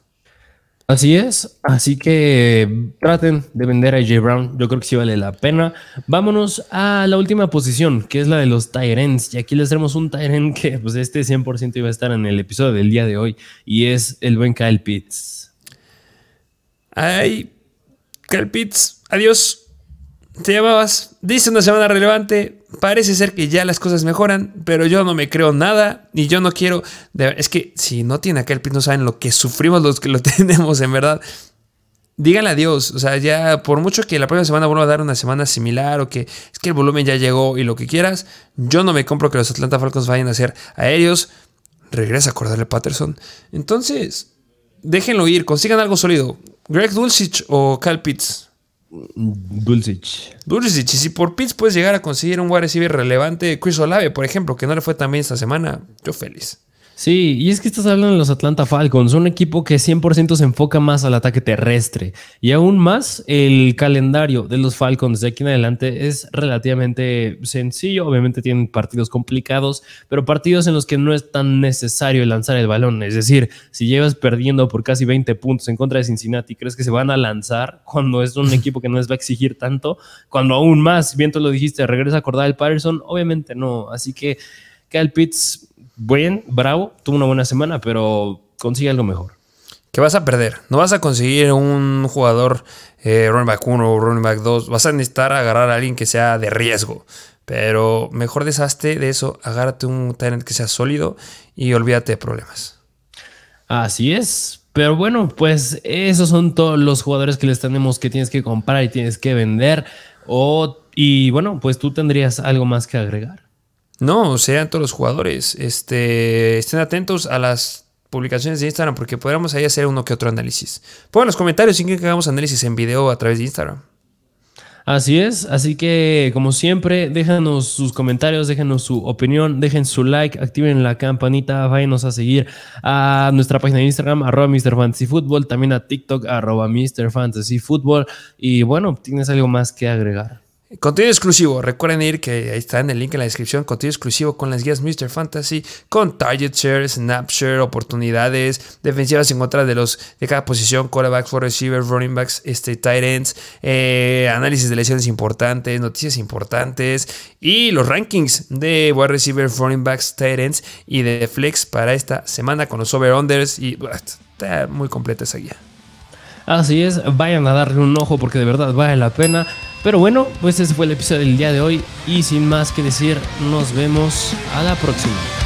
Así es, así que traten de vender a J. Brown, yo creo que sí vale la pena. Vámonos a la última posición, que es la de los Tyrants. Y aquí les tenemos un Tyrant que pues este 100% iba a estar en el episodio del día de hoy, y es el buen Kyle Pitts. Ay, Kyle Pitts, adiós. Te llamabas, dice una semana relevante, parece ser que ya las cosas mejoran, pero yo no me creo nada y yo no quiero. es que si no tiene aquel pin, no saben lo que sufrimos los que lo *laughs* tenemos, en verdad. Díganle adiós. O sea, ya por mucho que la próxima semana vuelva a dar una semana similar o que es que el volumen ya llegó y lo que quieras, yo no me compro que los Atlanta Falcons vayan a ser aéreos. Regresa a acordarle Patterson. Entonces, déjenlo ir, consigan algo sólido. Greg Dulcich o Cal Pitts. Dulcich. Dulcich. Y si por Pitts puedes llegar a conseguir un wide receiver relevante, Chris Olave, por ejemplo, que no le fue tan bien esta semana, yo feliz. Sí, y es que estás hablando de los Atlanta Falcons, un equipo que 100% se enfoca más al ataque terrestre. Y aún más, el calendario de los Falcons de aquí en adelante es relativamente sencillo. Obviamente tienen partidos complicados, pero partidos en los que no es tan necesario lanzar el balón. Es decir, si llevas perdiendo por casi 20 puntos en contra de Cincinnati, ¿crees que se van a lanzar cuando es un *laughs* equipo que no les va a exigir tanto? Cuando aún más, bien tú lo dijiste, regresa a acordar el Patterson, obviamente no. Así que Kyle Pitts Buen, bravo, tuvo una buena semana, pero consigue algo mejor. ¿Qué vas a perder? No vas a conseguir un jugador eh, running back 1 o running back 2. Vas a necesitar agarrar a alguien que sea de riesgo. Pero mejor deshazte de eso, agárrate un talent que sea sólido y olvídate de problemas. Así es. Pero bueno, pues esos son todos los jugadores que les tenemos que tienes que comprar y tienes que vender. O, y bueno, pues tú tendrías algo más que agregar. No, sean todos los jugadores. Este, estén atentos a las publicaciones de Instagram porque podríamos ahí hacer uno que otro análisis. Pongan los comentarios si quieren que hagamos análisis en video a través de Instagram. Así es, así que como siempre, déjanos sus comentarios, déjenos su opinión, dejen su like, activen la campanita, váyanos a seguir a nuestra página de Instagram, arroba Mr. Fantasy Football, también a TikTok, arroba Mr. Fantasy Football. Y bueno, ¿tienes algo más que agregar? Contenido exclusivo, recuerden ir que ahí está en el link en la descripción, contenido exclusivo con las guías Mr. Fantasy, con target share, snap share, oportunidades, defensivas en contra de los de cada posición, quarterbacks, for receivers, running backs, este, tight ends, eh, análisis de lesiones importantes, noticias importantes y los rankings de wide receivers, running backs, tight ends y de flex para esta semana con los over-unders y está muy completa esa guía. Así es, vayan a darle un ojo porque de verdad vale la pena. Pero bueno, pues ese fue el episodio del día de hoy y sin más que decir, nos vemos a la próxima.